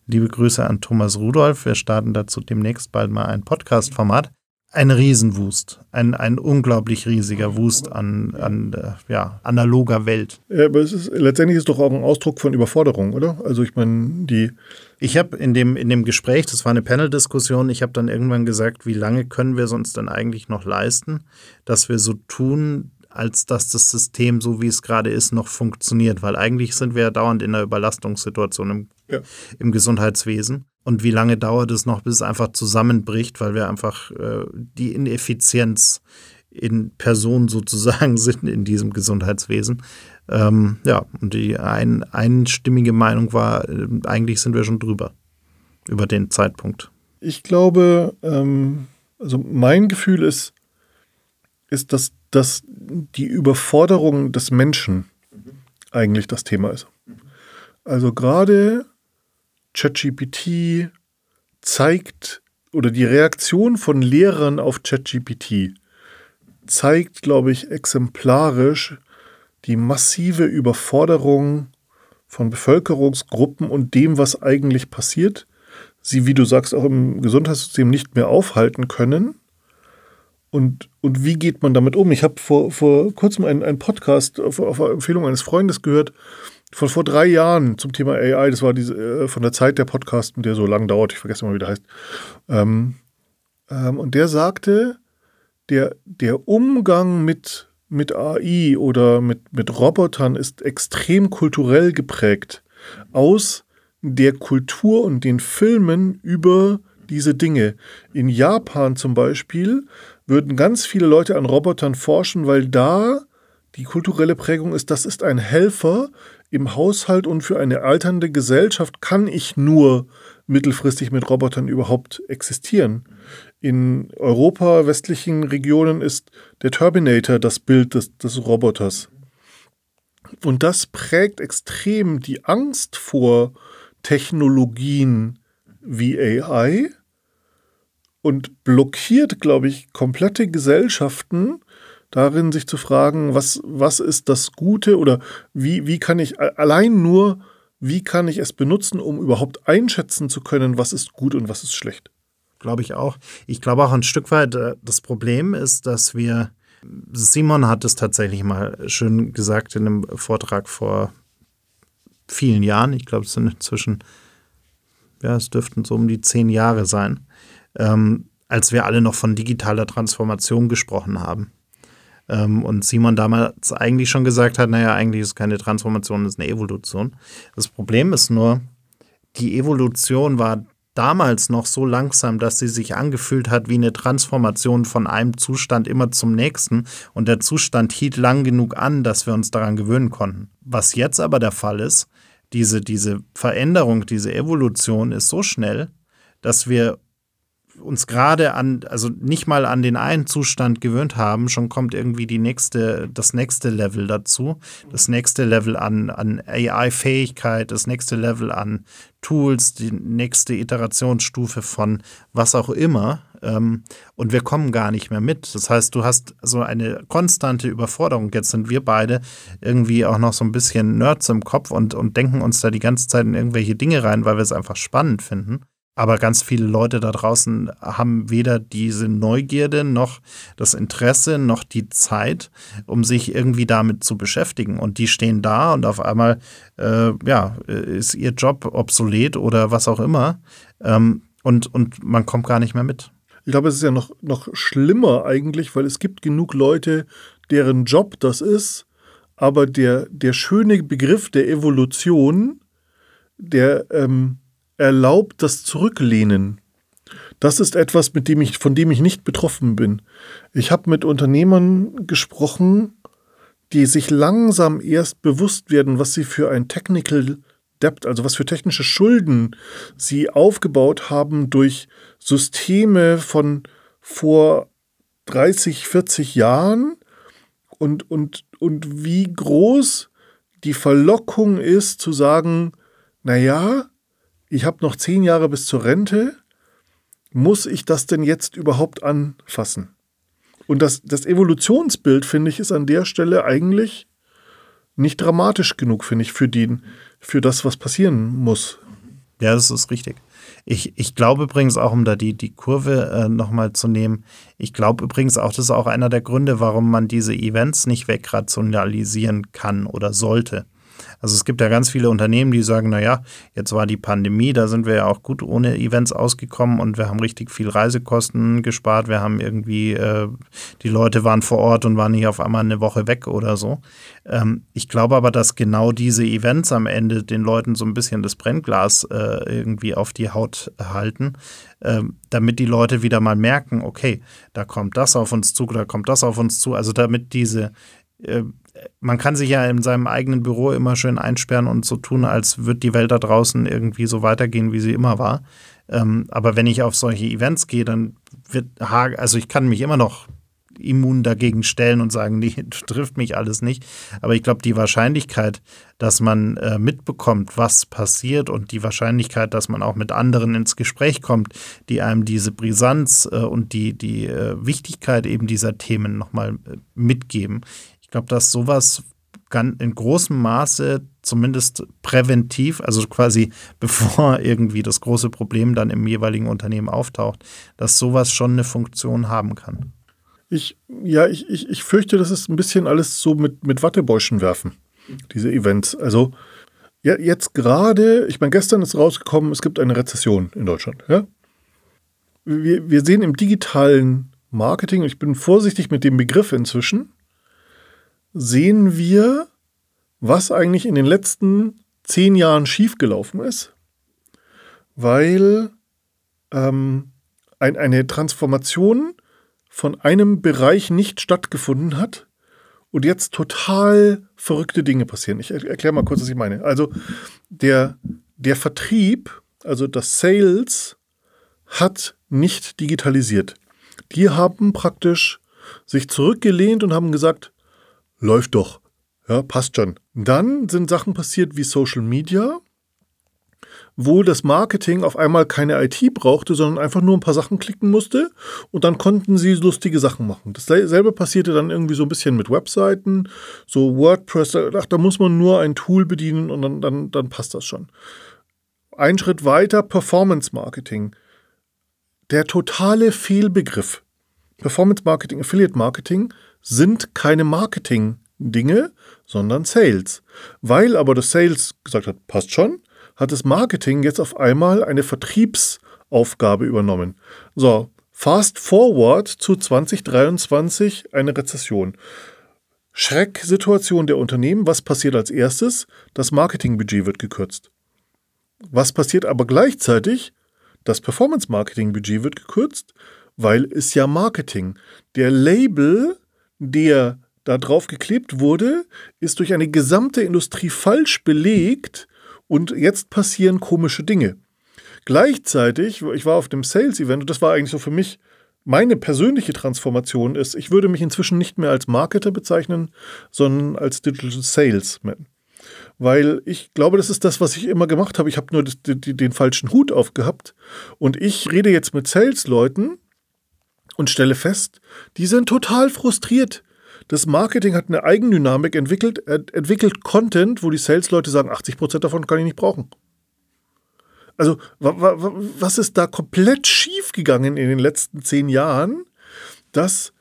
Liebe Grüße an Thomas Rudolph. Wir starten dazu demnächst bald mal ein Podcast-Format ein Riesenwust, ein, ein unglaublich riesiger Wust an, an äh, ja, analoger Welt. Ja, aber es ist, letztendlich ist doch auch ein Ausdruck von Überforderung, oder? Also ich meine, die. Ich habe in dem, in dem Gespräch, das war eine Panel-Diskussion, ich habe dann irgendwann gesagt, wie lange können wir es uns denn eigentlich noch leisten, dass wir so tun, als dass das System, so wie es gerade ist, noch funktioniert. Weil eigentlich sind wir ja dauernd in einer Überlastungssituation im, ja. im Gesundheitswesen. Und wie lange dauert es noch, bis es einfach zusammenbricht, weil wir einfach äh, die Ineffizienz in Person sozusagen <laughs> sind in diesem Gesundheitswesen. Ähm, ja, und die ein, einstimmige Meinung war, äh, eigentlich sind wir schon drüber, über den Zeitpunkt. Ich glaube, ähm, also mein Gefühl ist, ist, dass, dass die Überforderung des Menschen eigentlich das Thema ist. Also gerade ChatGPT zeigt oder die Reaktion von Lehrern auf ChatGPT zeigt, glaube ich, exemplarisch die massive Überforderung von Bevölkerungsgruppen und dem, was eigentlich passiert, sie, wie du sagst, auch im Gesundheitssystem nicht mehr aufhalten können. Und, und wie geht man damit um? Ich habe vor, vor kurzem einen, einen Podcast auf, auf Empfehlung eines Freundes gehört, von vor drei Jahren zum Thema AI. Das war diese, äh, von der Zeit der Podcast, der so lang dauert. Ich vergesse mal, wie der heißt. Ähm, ähm, und der sagte, der, der Umgang mit, mit AI oder mit, mit Robotern ist extrem kulturell geprägt. Aus der Kultur und den Filmen über diese Dinge. In Japan zum Beispiel würden ganz viele Leute an Robotern forschen, weil da die kulturelle Prägung ist, das ist ein Helfer, im Haushalt und für eine alternde Gesellschaft kann ich nur mittelfristig mit Robotern überhaupt existieren. In Europa, westlichen Regionen ist der Terminator das Bild des, des Roboters. Und das prägt extrem die Angst vor Technologien wie AI und blockiert, glaube ich, komplette Gesellschaften darin, sich zu fragen, was, was ist das Gute oder wie, wie kann ich allein nur, wie kann ich es benutzen, um überhaupt einschätzen zu können, was ist gut und was ist schlecht. Glaube ich auch. Ich glaube auch ein Stück weit, äh, das Problem ist, dass wir Simon hat es tatsächlich mal schön gesagt in einem Vortrag vor vielen Jahren. Ich glaube, es sind inzwischen, ja, es dürften so um die zehn Jahre sein, ähm, als wir alle noch von digitaler Transformation gesprochen haben. Ähm, und Simon damals eigentlich schon gesagt hat, naja, eigentlich ist keine Transformation, es ist eine Evolution. Das Problem ist nur, die Evolution war damals noch so langsam, dass sie sich angefühlt hat wie eine Transformation von einem Zustand immer zum nächsten und der Zustand hielt lang genug an, dass wir uns daran gewöhnen konnten. Was jetzt aber der Fall ist, diese, diese Veränderung, diese Evolution ist so schnell, dass wir uns gerade an, also nicht mal an den einen Zustand gewöhnt haben, schon kommt irgendwie die nächste, das nächste Level dazu, das nächste Level an, an AI-Fähigkeit, das nächste Level an Tools, die nächste Iterationsstufe von was auch immer. Ähm, und wir kommen gar nicht mehr mit. Das heißt, du hast so eine konstante Überforderung. Jetzt sind wir beide irgendwie auch noch so ein bisschen Nerds im Kopf und, und denken uns da die ganze Zeit in irgendwelche Dinge rein, weil wir es einfach spannend finden. Aber ganz viele Leute da draußen haben weder diese Neugierde noch das Interesse noch die Zeit, um sich irgendwie damit zu beschäftigen. Und die stehen da und auf einmal äh, ja, ist ihr Job obsolet oder was auch immer. Ähm, und, und man kommt gar nicht mehr mit. Ich glaube, es ist ja noch, noch schlimmer eigentlich, weil es gibt genug Leute, deren Job das ist, aber der, der schöne Begriff der Evolution, der ähm, erlaubt das Zurücklehnen. Das ist etwas, mit dem ich, von dem ich nicht betroffen bin. Ich habe mit Unternehmern gesprochen, die sich langsam erst bewusst werden, was sie für ein Technical Debt, also was für technische Schulden sie aufgebaut haben durch Systeme von vor 30, 40 Jahren und, und, und wie groß die Verlockung ist zu sagen, naja, ich habe noch zehn Jahre bis zur Rente, muss ich das denn jetzt überhaupt anfassen? Und das, das Evolutionsbild, finde ich, ist an der Stelle eigentlich nicht dramatisch genug, finde ich, für, den, für das, was passieren muss. Ja, das ist richtig. Ich, ich glaube übrigens auch, um da die, die Kurve äh, nochmal zu nehmen, ich glaube übrigens auch, das ist auch einer der Gründe, warum man diese Events nicht wegrationalisieren kann oder sollte. Also es gibt ja ganz viele Unternehmen, die sagen, naja, jetzt war die Pandemie, da sind wir ja auch gut ohne Events ausgekommen und wir haben richtig viel Reisekosten gespart. Wir haben irgendwie, äh, die Leute waren vor Ort und waren nicht auf einmal eine Woche weg oder so. Ähm, ich glaube aber, dass genau diese Events am Ende den Leuten so ein bisschen das Brennglas äh, irgendwie auf die Haut halten, äh, damit die Leute wieder mal merken, okay, da kommt das auf uns zu, da kommt das auf uns zu. Also damit diese man kann sich ja in seinem eigenen Büro immer schön einsperren und so tun, als würde die Welt da draußen irgendwie so weitergehen, wie sie immer war. Ähm, aber wenn ich auf solche Events gehe, dann wird, also ich kann mich immer noch immun dagegen stellen und sagen, <laughs> nee, trifft mich alles nicht. Aber ich glaube, die Wahrscheinlichkeit, dass man äh, mitbekommt, was passiert und die Wahrscheinlichkeit, dass man auch mit anderen ins Gespräch kommt, die einem diese Brisanz äh, und die, die äh, Wichtigkeit eben dieser Themen nochmal äh, mitgeben, ich glaube, dass sowas in großem Maße zumindest präventiv, also quasi <laughs> bevor irgendwie das große Problem dann im jeweiligen Unternehmen auftaucht, dass sowas schon eine Funktion haben kann. Ich, ja, ich, ich, ich fürchte, das ist ein bisschen alles so mit, mit Wattebäuschen werfen, diese Events. Also ja, jetzt gerade, ich meine, gestern ist rausgekommen, es gibt eine Rezession in Deutschland. Ja? Wir, wir sehen im digitalen Marketing, ich bin vorsichtig mit dem Begriff inzwischen, sehen wir, was eigentlich in den letzten zehn Jahren schiefgelaufen ist, weil ähm, ein, eine Transformation von einem Bereich nicht stattgefunden hat und jetzt total verrückte Dinge passieren. Ich erkläre mal kurz, was ich meine. Also der, der Vertrieb, also das Sales, hat nicht digitalisiert. Die haben praktisch sich zurückgelehnt und haben gesagt, läuft doch. Ja, passt schon. Dann sind Sachen passiert wie Social Media, wo das Marketing auf einmal keine IT brauchte, sondern einfach nur ein paar Sachen klicken musste und dann konnten sie lustige Sachen machen. Dasselbe passierte dann irgendwie so ein bisschen mit Webseiten, so WordPress, ach, da muss man nur ein Tool bedienen und dann, dann, dann passt das schon. Ein Schritt weiter, Performance Marketing. Der totale Fehlbegriff. Performance Marketing, Affiliate Marketing sind keine Marketing-Dinge, sondern Sales. Weil aber das Sales gesagt hat, passt schon, hat das Marketing jetzt auf einmal eine Vertriebsaufgabe übernommen. So, fast forward zu 2023 eine Rezession. Schrecksituation der Unternehmen. Was passiert als erstes? Das Marketingbudget wird gekürzt. Was passiert aber gleichzeitig? Das Performance-Marketing-Budget wird gekürzt, weil es ja Marketing. Der Label, der da drauf geklebt wurde, ist durch eine gesamte Industrie falsch belegt und jetzt passieren komische Dinge. Gleichzeitig, ich war auf dem Sales-Event und das war eigentlich so für mich meine persönliche Transformation ist, ich würde mich inzwischen nicht mehr als Marketer bezeichnen, sondern als Digital Salesman. Weil ich glaube, das ist das, was ich immer gemacht habe. Ich habe nur den falschen Hut aufgehabt. Und ich rede jetzt mit Sales-Leuten und stelle fest, die sind total frustriert. Das Marketing hat eine Eigendynamik entwickelt, entwickelt Content, wo die Sales-Leute sagen, 80% davon kann ich nicht brauchen. Also, was ist da komplett schief gegangen in den letzten zehn Jahren, dass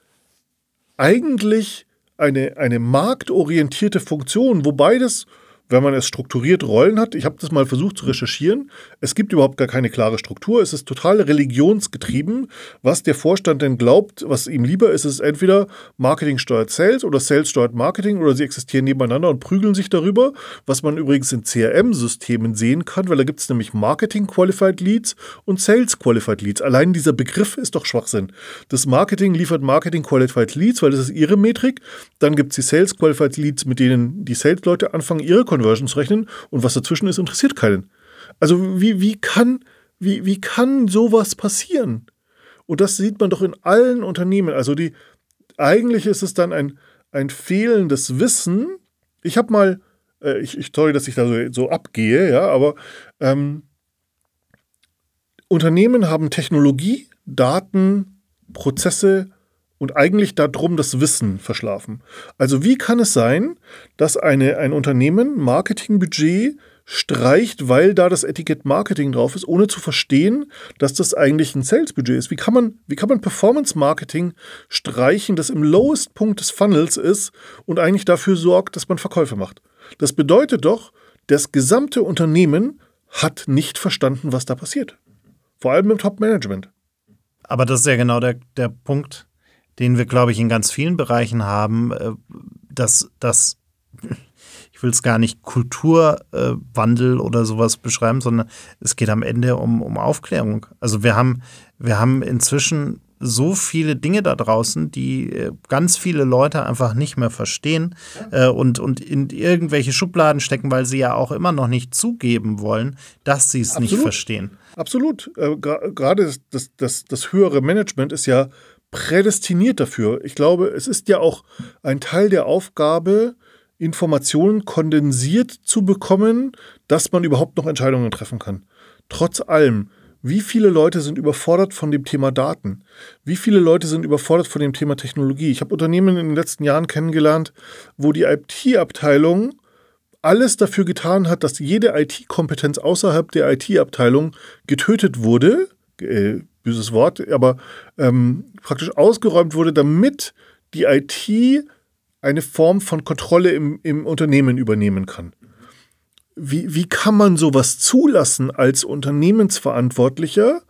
eigentlich eine, eine marktorientierte Funktion, wobei das wenn man es strukturiert Rollen hat, ich habe das mal versucht zu recherchieren, es gibt überhaupt gar keine klare Struktur, es ist total religionsgetrieben, was der Vorstand denn glaubt, was ihm lieber ist, ist entweder Marketing steuert Sales oder Sales steuert Marketing oder sie existieren nebeneinander und prügeln sich darüber, was man übrigens in CRM-Systemen sehen kann, weil da gibt es nämlich Marketing Qualified Leads und Sales Qualified Leads. Allein dieser Begriff ist doch Schwachsinn. Das Marketing liefert Marketing Qualified Leads, weil das ist ihre Metrik, dann gibt es die Sales Qualified Leads, mit denen die Sales-Leute anfangen, ihre Conversions rechnen und was dazwischen ist, interessiert keinen. Also wie, wie, kann, wie, wie kann sowas passieren? Und das sieht man doch in allen Unternehmen. Also die, eigentlich ist es dann ein, ein fehlendes Wissen. Ich habe mal, äh, ich, ich sorry, dass ich da so, so abgehe, ja, aber ähm, Unternehmen haben Technologie, Daten, Prozesse, und eigentlich darum das Wissen verschlafen. Also wie kann es sein, dass eine, ein Unternehmen Marketingbudget streicht, weil da das Etikett Marketing drauf ist, ohne zu verstehen, dass das eigentlich ein Sales-Budget ist. Wie kann man, man Performance-Marketing streichen, das im lowest Punkt des Funnels ist und eigentlich dafür sorgt, dass man Verkäufe macht? Das bedeutet doch, das gesamte Unternehmen hat nicht verstanden, was da passiert. Vor allem im Top-Management. Aber das ist ja genau der, der Punkt, den wir, glaube ich, in ganz vielen Bereichen haben, äh, dass das, ich will es gar nicht Kulturwandel oder sowas beschreiben, sondern es geht am Ende um, um Aufklärung. Also wir haben, wir haben inzwischen so viele Dinge da draußen, die äh, ganz viele Leute einfach nicht mehr verstehen äh, und, und in irgendwelche Schubladen stecken, weil sie ja auch immer noch nicht zugeben wollen, dass sie es nicht verstehen. Absolut. Äh, Gerade das, das, das höhere Management ist ja prädestiniert dafür. Ich glaube, es ist ja auch ein Teil der Aufgabe, Informationen kondensiert zu bekommen, dass man überhaupt noch Entscheidungen treffen kann. Trotz allem, wie viele Leute sind überfordert von dem Thema Daten? Wie viele Leute sind überfordert von dem Thema Technologie? Ich habe Unternehmen in den letzten Jahren kennengelernt, wo die IT-Abteilung alles dafür getan hat, dass jede IT-Kompetenz außerhalb der IT-Abteilung getötet wurde. Äh, böses Wort, aber ähm, praktisch ausgeräumt wurde, damit die IT eine Form von Kontrolle im, im Unternehmen übernehmen kann. Wie, wie kann man sowas zulassen als Unternehmensverantwortlicher,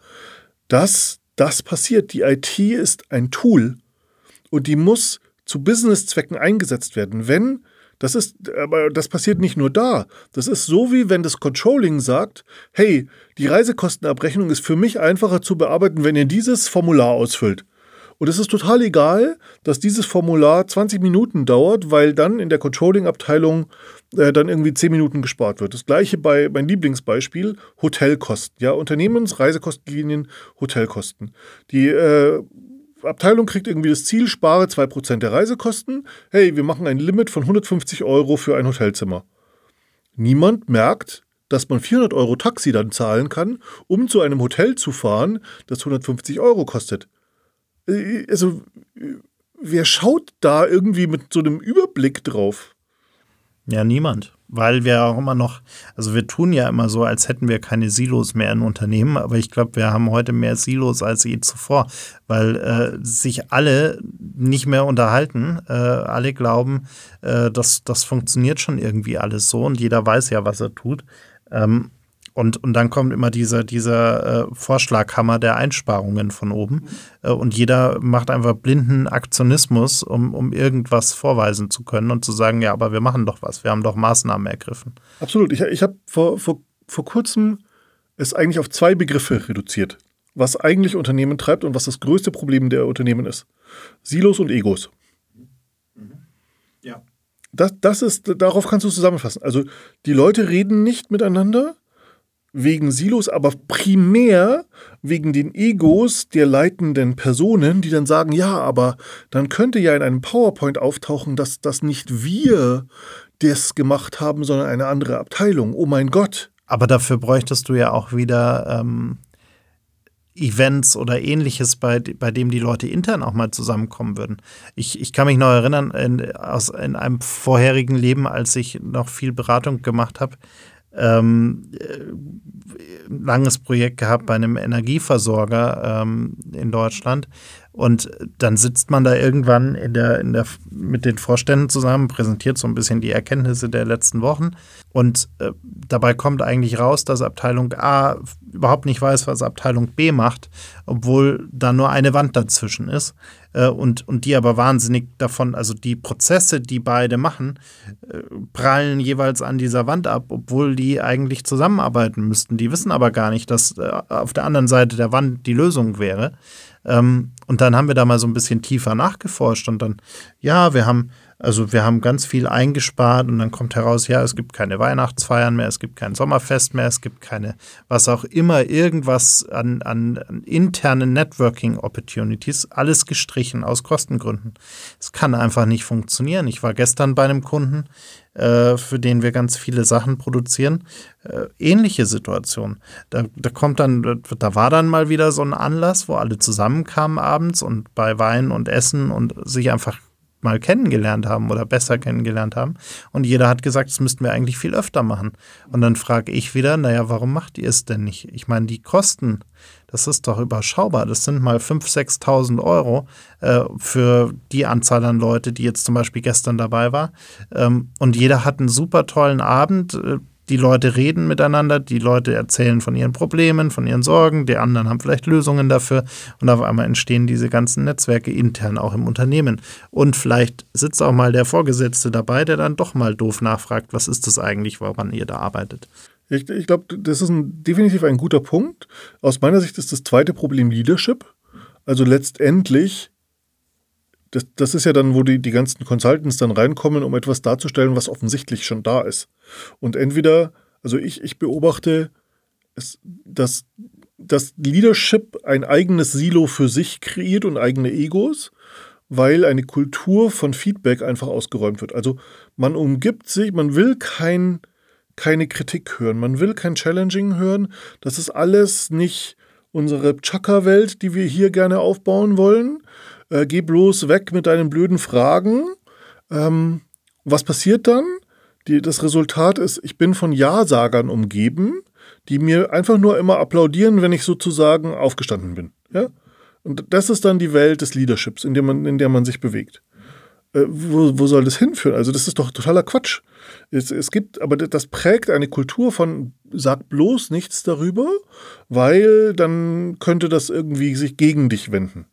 dass das passiert? Die IT ist ein Tool und die muss zu Businesszwecken eingesetzt werden. Wenn das ist, aber das passiert nicht nur da. Das ist so wie wenn das Controlling sagt, hey, die Reisekostenabrechnung ist für mich einfacher zu bearbeiten, wenn ihr dieses Formular ausfüllt. Und es ist total egal, dass dieses Formular 20 Minuten dauert, weil dann in der Controlling-Abteilung äh, dann irgendwie 10 Minuten gespart wird. Das gleiche bei mein Lieblingsbeispiel, Hotelkosten. Ja, Unternehmensreisekostenlinien, Hotelkosten. Die äh, Abteilung kriegt irgendwie das Ziel, spare 2% der Reisekosten. Hey, wir machen ein Limit von 150 Euro für ein Hotelzimmer. Niemand merkt, dass man 400 Euro Taxi dann zahlen kann, um zu einem Hotel zu fahren, das 150 Euro kostet. Äh, also, wer schaut da irgendwie mit so einem Überblick drauf? Ja, niemand. weil wir auch immer noch, also wir tun ja immer so, als hätten wir keine Silos mehr in Unternehmen, aber ich glaube, wir haben heute mehr Silos als je zuvor, weil äh, sich alle nicht mehr unterhalten. Äh, alle glauben, äh, dass das funktioniert schon irgendwie alles so und jeder weiß ja, was er tut. Ähm, und, und dann kommt immer dieser, dieser äh, Vorschlaghammer der Einsparungen von oben. Äh, und jeder macht einfach blinden Aktionismus, um, um irgendwas vorweisen zu können und zu sagen, ja, aber wir machen doch was, wir haben doch Maßnahmen ergriffen. Absolut. Ich, ich habe vor, vor, vor kurzem es eigentlich auf zwei Begriffe reduziert, was eigentlich Unternehmen treibt und was das größte Problem der Unternehmen ist. Silos und Egos. Das, das ist, darauf kannst du es zusammenfassen. Also die Leute reden nicht miteinander, wegen Silos, aber primär wegen den Egos der leitenden Personen, die dann sagen, ja, aber dann könnte ja in einem PowerPoint auftauchen, dass das nicht wir das gemacht haben, sondern eine andere Abteilung. Oh mein Gott. Aber dafür bräuchtest du ja auch wieder ähm, Events oder ähnliches, bei, bei dem die Leute intern auch mal zusammenkommen würden. Ich, ich kann mich noch erinnern, in, aus, in einem vorherigen Leben, als ich noch viel Beratung gemacht habe, ähm, äh, langes Projekt gehabt bei einem Energieversorger ähm, in Deutschland. Und dann sitzt man da irgendwann in der, in der, mit den Vorständen zusammen, präsentiert so ein bisschen die Erkenntnisse der letzten Wochen. Und äh, dabei kommt eigentlich raus, dass Abteilung A überhaupt nicht weiß, was Abteilung B macht, obwohl da nur eine Wand dazwischen ist. Äh, und, und die aber wahnsinnig davon, also die Prozesse, die beide machen, äh, prallen jeweils an dieser Wand ab, obwohl die eigentlich zusammenarbeiten müssten. Die wissen aber gar nicht, dass äh, auf der anderen Seite der Wand die Lösung wäre. Ähm, und dann haben wir da mal so ein bisschen tiefer nachgeforscht und dann, ja, wir haben, also wir haben ganz viel eingespart und dann kommt heraus, ja, es gibt keine Weihnachtsfeiern mehr, es gibt kein Sommerfest mehr, es gibt keine, was auch immer, irgendwas an, an, internen Networking-Opportunities, alles gestrichen aus Kostengründen. Es kann einfach nicht funktionieren. Ich war gestern bei einem Kunden, äh, für den wir ganz viele Sachen produzieren. Äh, ähnliche Situation. Da, da kommt dann, da war dann mal wieder so ein Anlass, wo alle zusammenkamen abends und bei Wein und Essen und sich einfach mal kennengelernt haben oder besser kennengelernt haben. Und jeder hat gesagt, das müssten wir eigentlich viel öfter machen. Und dann frage ich wieder, naja, warum macht ihr es denn nicht? Ich meine, die Kosten, das ist doch überschaubar. Das sind mal 5.000, 6.000 Euro äh, für die Anzahl an Leute, die jetzt zum Beispiel gestern dabei war. Ähm, und jeder hat einen super tollen Abend. Äh, die Leute reden miteinander, die Leute erzählen von ihren Problemen, von ihren Sorgen, die anderen haben vielleicht Lösungen dafür und auf einmal entstehen diese ganzen Netzwerke intern auch im Unternehmen. Und vielleicht sitzt auch mal der Vorgesetzte dabei, der dann doch mal doof nachfragt, was ist das eigentlich, woran ihr da arbeitet. Ich, ich glaube, das ist ein, definitiv ein guter Punkt. Aus meiner Sicht ist das zweite Problem Leadership. Also letztendlich das, das ist ja dann, wo die, die ganzen Consultants dann reinkommen, um etwas darzustellen, was offensichtlich schon da ist. Und entweder, also ich, ich beobachte, es, dass, dass Leadership ein eigenes Silo für sich kreiert und eigene Egos, weil eine Kultur von Feedback einfach ausgeräumt wird. Also man umgibt sich, man will kein, keine Kritik hören, man will kein Challenging hören. Das ist alles nicht unsere Chaka-Welt, die wir hier gerne aufbauen wollen, äh, geh bloß weg mit deinen blöden Fragen. Ähm, was passiert dann? Die, das Resultat ist, ich bin von Ja-Sagern umgeben, die mir einfach nur immer applaudieren, wenn ich sozusagen aufgestanden bin. Ja? Und das ist dann die Welt des Leaderships, in der man, in der man sich bewegt. Äh, wo, wo soll das hinführen? Also, das ist doch totaler Quatsch. Es, es gibt, aber das prägt eine Kultur von sag bloß nichts darüber, weil dann könnte das irgendwie sich gegen dich wenden.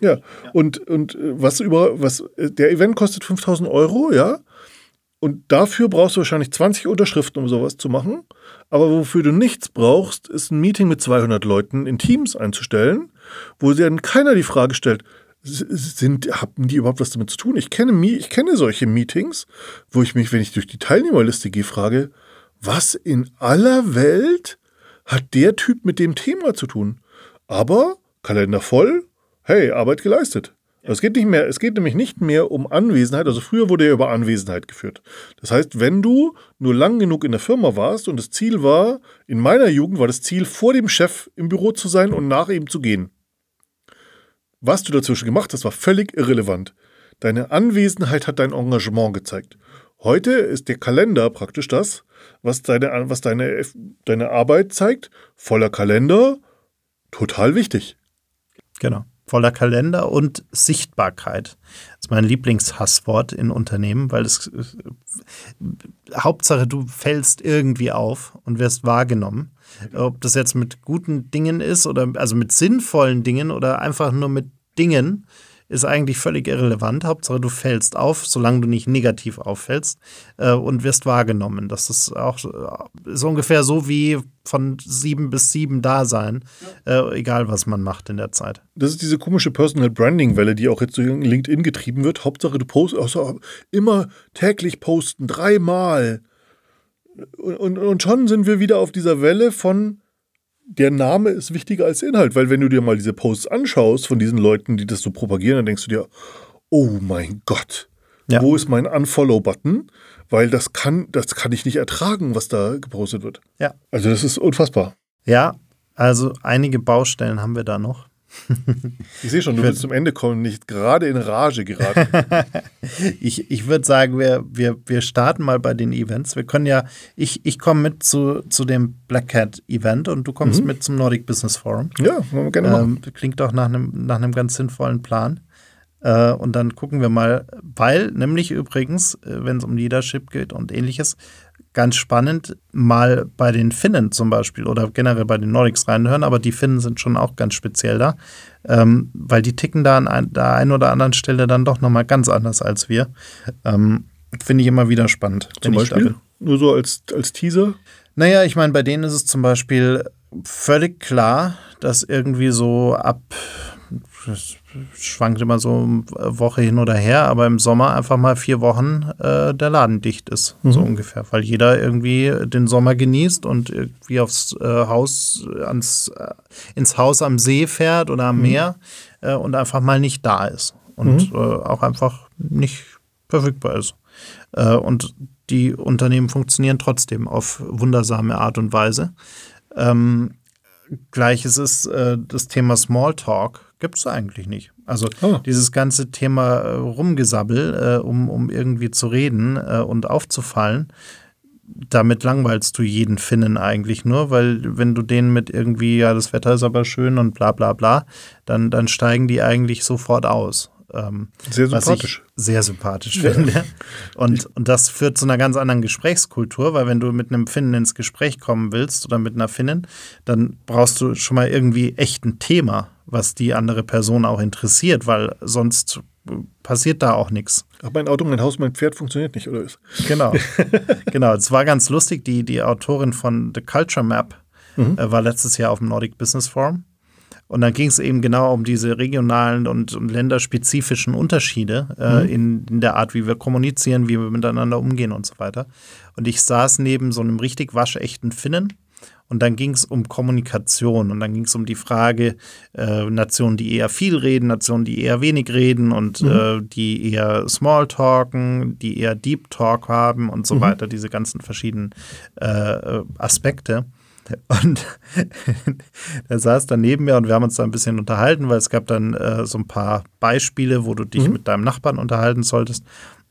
Ja. Und, und äh, was über, was, äh, der Event kostet 5000 Euro, ja. Und dafür brauchst du wahrscheinlich 20 Unterschriften, um sowas zu machen. Aber wofür du nichts brauchst, ist ein Meeting mit 200 Leuten in Teams einzustellen, wo dann keiner die Frage stellt, sind, haben die überhaupt was damit zu tun? Ich kenne, ich kenne solche Meetings, wo ich mich, wenn ich durch die Teilnehmerliste gehe, frage, was in aller Welt hat der Typ mit dem Thema zu tun? Aber Kalender voll, hey, Arbeit geleistet. Es geht nicht mehr, es geht nämlich nicht mehr um Anwesenheit. Also früher wurde ja über Anwesenheit geführt. Das heißt, wenn du nur lang genug in der Firma warst und das Ziel war, in meiner Jugend war das Ziel, vor dem Chef im Büro zu sein und nach ihm zu gehen. Was du dazwischen gemacht hast, war völlig irrelevant. Deine Anwesenheit hat dein Engagement gezeigt. Heute ist der Kalender praktisch das, was deine, was deine, deine Arbeit zeigt. Voller Kalender, total wichtig. Genau. Voller Kalender und Sichtbarkeit. Das ist mein Lieblingshasswort in Unternehmen, weil es äh, Hauptsache du fällst irgendwie auf und wirst wahrgenommen. Ob das jetzt mit guten Dingen ist oder also mit sinnvollen Dingen oder einfach nur mit Dingen, ist eigentlich völlig irrelevant. Hauptsache, du fällst auf, solange du nicht negativ auffällst äh, und wirst wahrgenommen. Das ist auch ist ungefähr so wie von sieben bis sieben da sein, äh, egal was man macht in der Zeit. Das ist diese komische Personal Branding Welle, die auch jetzt durch LinkedIn getrieben wird. Hauptsache, du postest also immer täglich posten, dreimal. Und, und, und schon sind wir wieder auf dieser Welle von der Name ist wichtiger als der Inhalt, weil wenn du dir mal diese Posts anschaust von diesen Leuten, die das so propagieren, dann denkst du dir, oh mein Gott, ja. wo ist mein Unfollow-Button? Weil das kann, das kann ich nicht ertragen, was da gepostet wird. Ja. Also das ist unfassbar. Ja, also einige Baustellen haben wir da noch. <laughs> Ich sehe schon, du willst zum Ende kommen, nicht gerade in Rage geraten. <laughs> ich ich würde sagen, wir, wir, wir starten mal bei den Events. Wir können ja, ich, ich komme mit zu, zu dem Black Cat Event und du kommst mhm. mit zum Nordic Business Forum. Ja, wir gerne machen. Ähm, klingt doch nach einem, nach einem ganz sinnvollen Plan. Äh, und dann gucken wir mal, weil nämlich übrigens, äh, wenn es um Leadership geht und ähnliches, ganz spannend, mal bei den Finnen zum Beispiel oder generell bei den Nordics reinhören, aber die Finnen sind schon auch ganz speziell da, ähm, weil die ticken da an ein, der einen oder anderen Stelle dann doch nochmal ganz anders als wir. Ähm, Finde ich immer wieder spannend. Zum Beispiel? Nur so als, als Teaser? Naja, ich meine, bei denen ist es zum Beispiel völlig klar, dass irgendwie so ab das schwankt immer so eine Woche hin oder her, aber im Sommer einfach mal vier Wochen äh, der Laden dicht ist, mhm. so ungefähr, weil jeder irgendwie den Sommer genießt und irgendwie aufs äh, Haus, ans, äh, ins Haus am See fährt oder am mhm. Meer äh, und einfach mal nicht da ist und mhm. Äh, auch einfach nicht verfügbar ist. Äh, und die Unternehmen funktionieren trotzdem auf wundersame Art und Weise. Ähm, Gleiches ist äh, das Thema Smalltalk gibt es eigentlich nicht. Also oh. dieses ganze Thema äh, Rumgesabbel, äh, um, um irgendwie zu reden äh, und aufzufallen, damit langweilst du jeden Finnen eigentlich nur, weil wenn du denen mit irgendwie, ja, das Wetter ist aber schön und bla bla bla, dann, dann steigen die eigentlich sofort aus. Ähm, sehr sympathisch. sehr sympathisch ja. <laughs> finde. Und, und das führt zu einer ganz anderen Gesprächskultur, weil wenn du mit einem Finnen ins Gespräch kommen willst oder mit einer Finnin, dann brauchst du schon mal irgendwie echt ein Thema, was die andere Person auch interessiert, weil sonst passiert da auch nichts. Ach, mein Auto, mein Haus, mein Pferd funktioniert nicht, oder? Genau. <laughs> genau. Es war ganz lustig. Die, die Autorin von The Culture Map mhm. äh, war letztes Jahr auf dem Nordic Business Forum. Und dann ging es eben genau um diese regionalen und, und länderspezifischen Unterschiede äh, mhm. in, in, der Art, wie wir kommunizieren, wie wir miteinander umgehen und so weiter. Und ich saß neben so einem richtig waschechten Finnen. Und dann ging es um Kommunikation und dann ging es um die Frage, äh, Nationen, die eher viel reden, Nationen, die eher wenig reden und mhm. äh, die eher Smalltalken, die eher Deep Talk haben und so mhm. weiter, diese ganzen verschiedenen äh, Aspekte. Und <laughs> er saß dann neben mir und wir haben uns da ein bisschen unterhalten, weil es gab dann äh, so ein paar Beispiele, wo du dich mhm. mit deinem Nachbarn unterhalten solltest.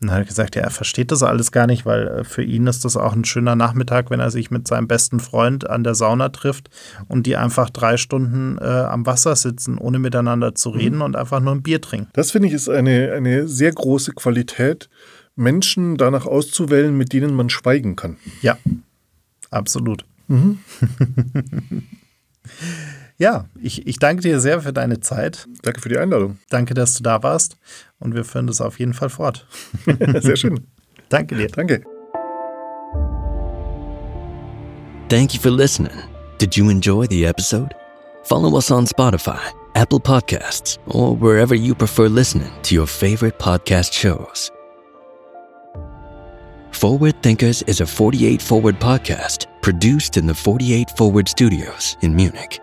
Und dann hat er gesagt, ja, er versteht das alles gar nicht, weil äh, für ihn ist das auch ein schöner Nachmittag, wenn er sich mit seinem besten Freund an der Sauna trifft und die einfach drei Stunden äh, am Wasser sitzen, ohne miteinander zu mhm. reden mhm. und einfach nur ein Bier trinken. Das finde ich ist eine, eine sehr große Qualität, Menschen danach auszuwählen, mit denen man schweigen kann. Ja, absolut. Mhm. <laughs> ja, ich, ich danke dir sehr für deine Zeit. Danke für die Einladung. Danke, dass du da warst und wir führen das auf jeden Fall fort. <laughs> sehr schön. danke dir. Danke. Thank you for listening. Did you enjoy the episode? Follow us on Spotify, Apple Podcasts, or wherever you prefer listening to your favorite podcast shows. Forward Thinkers is a 48 Forward podcast produced in the 48 Forward studios in Munich.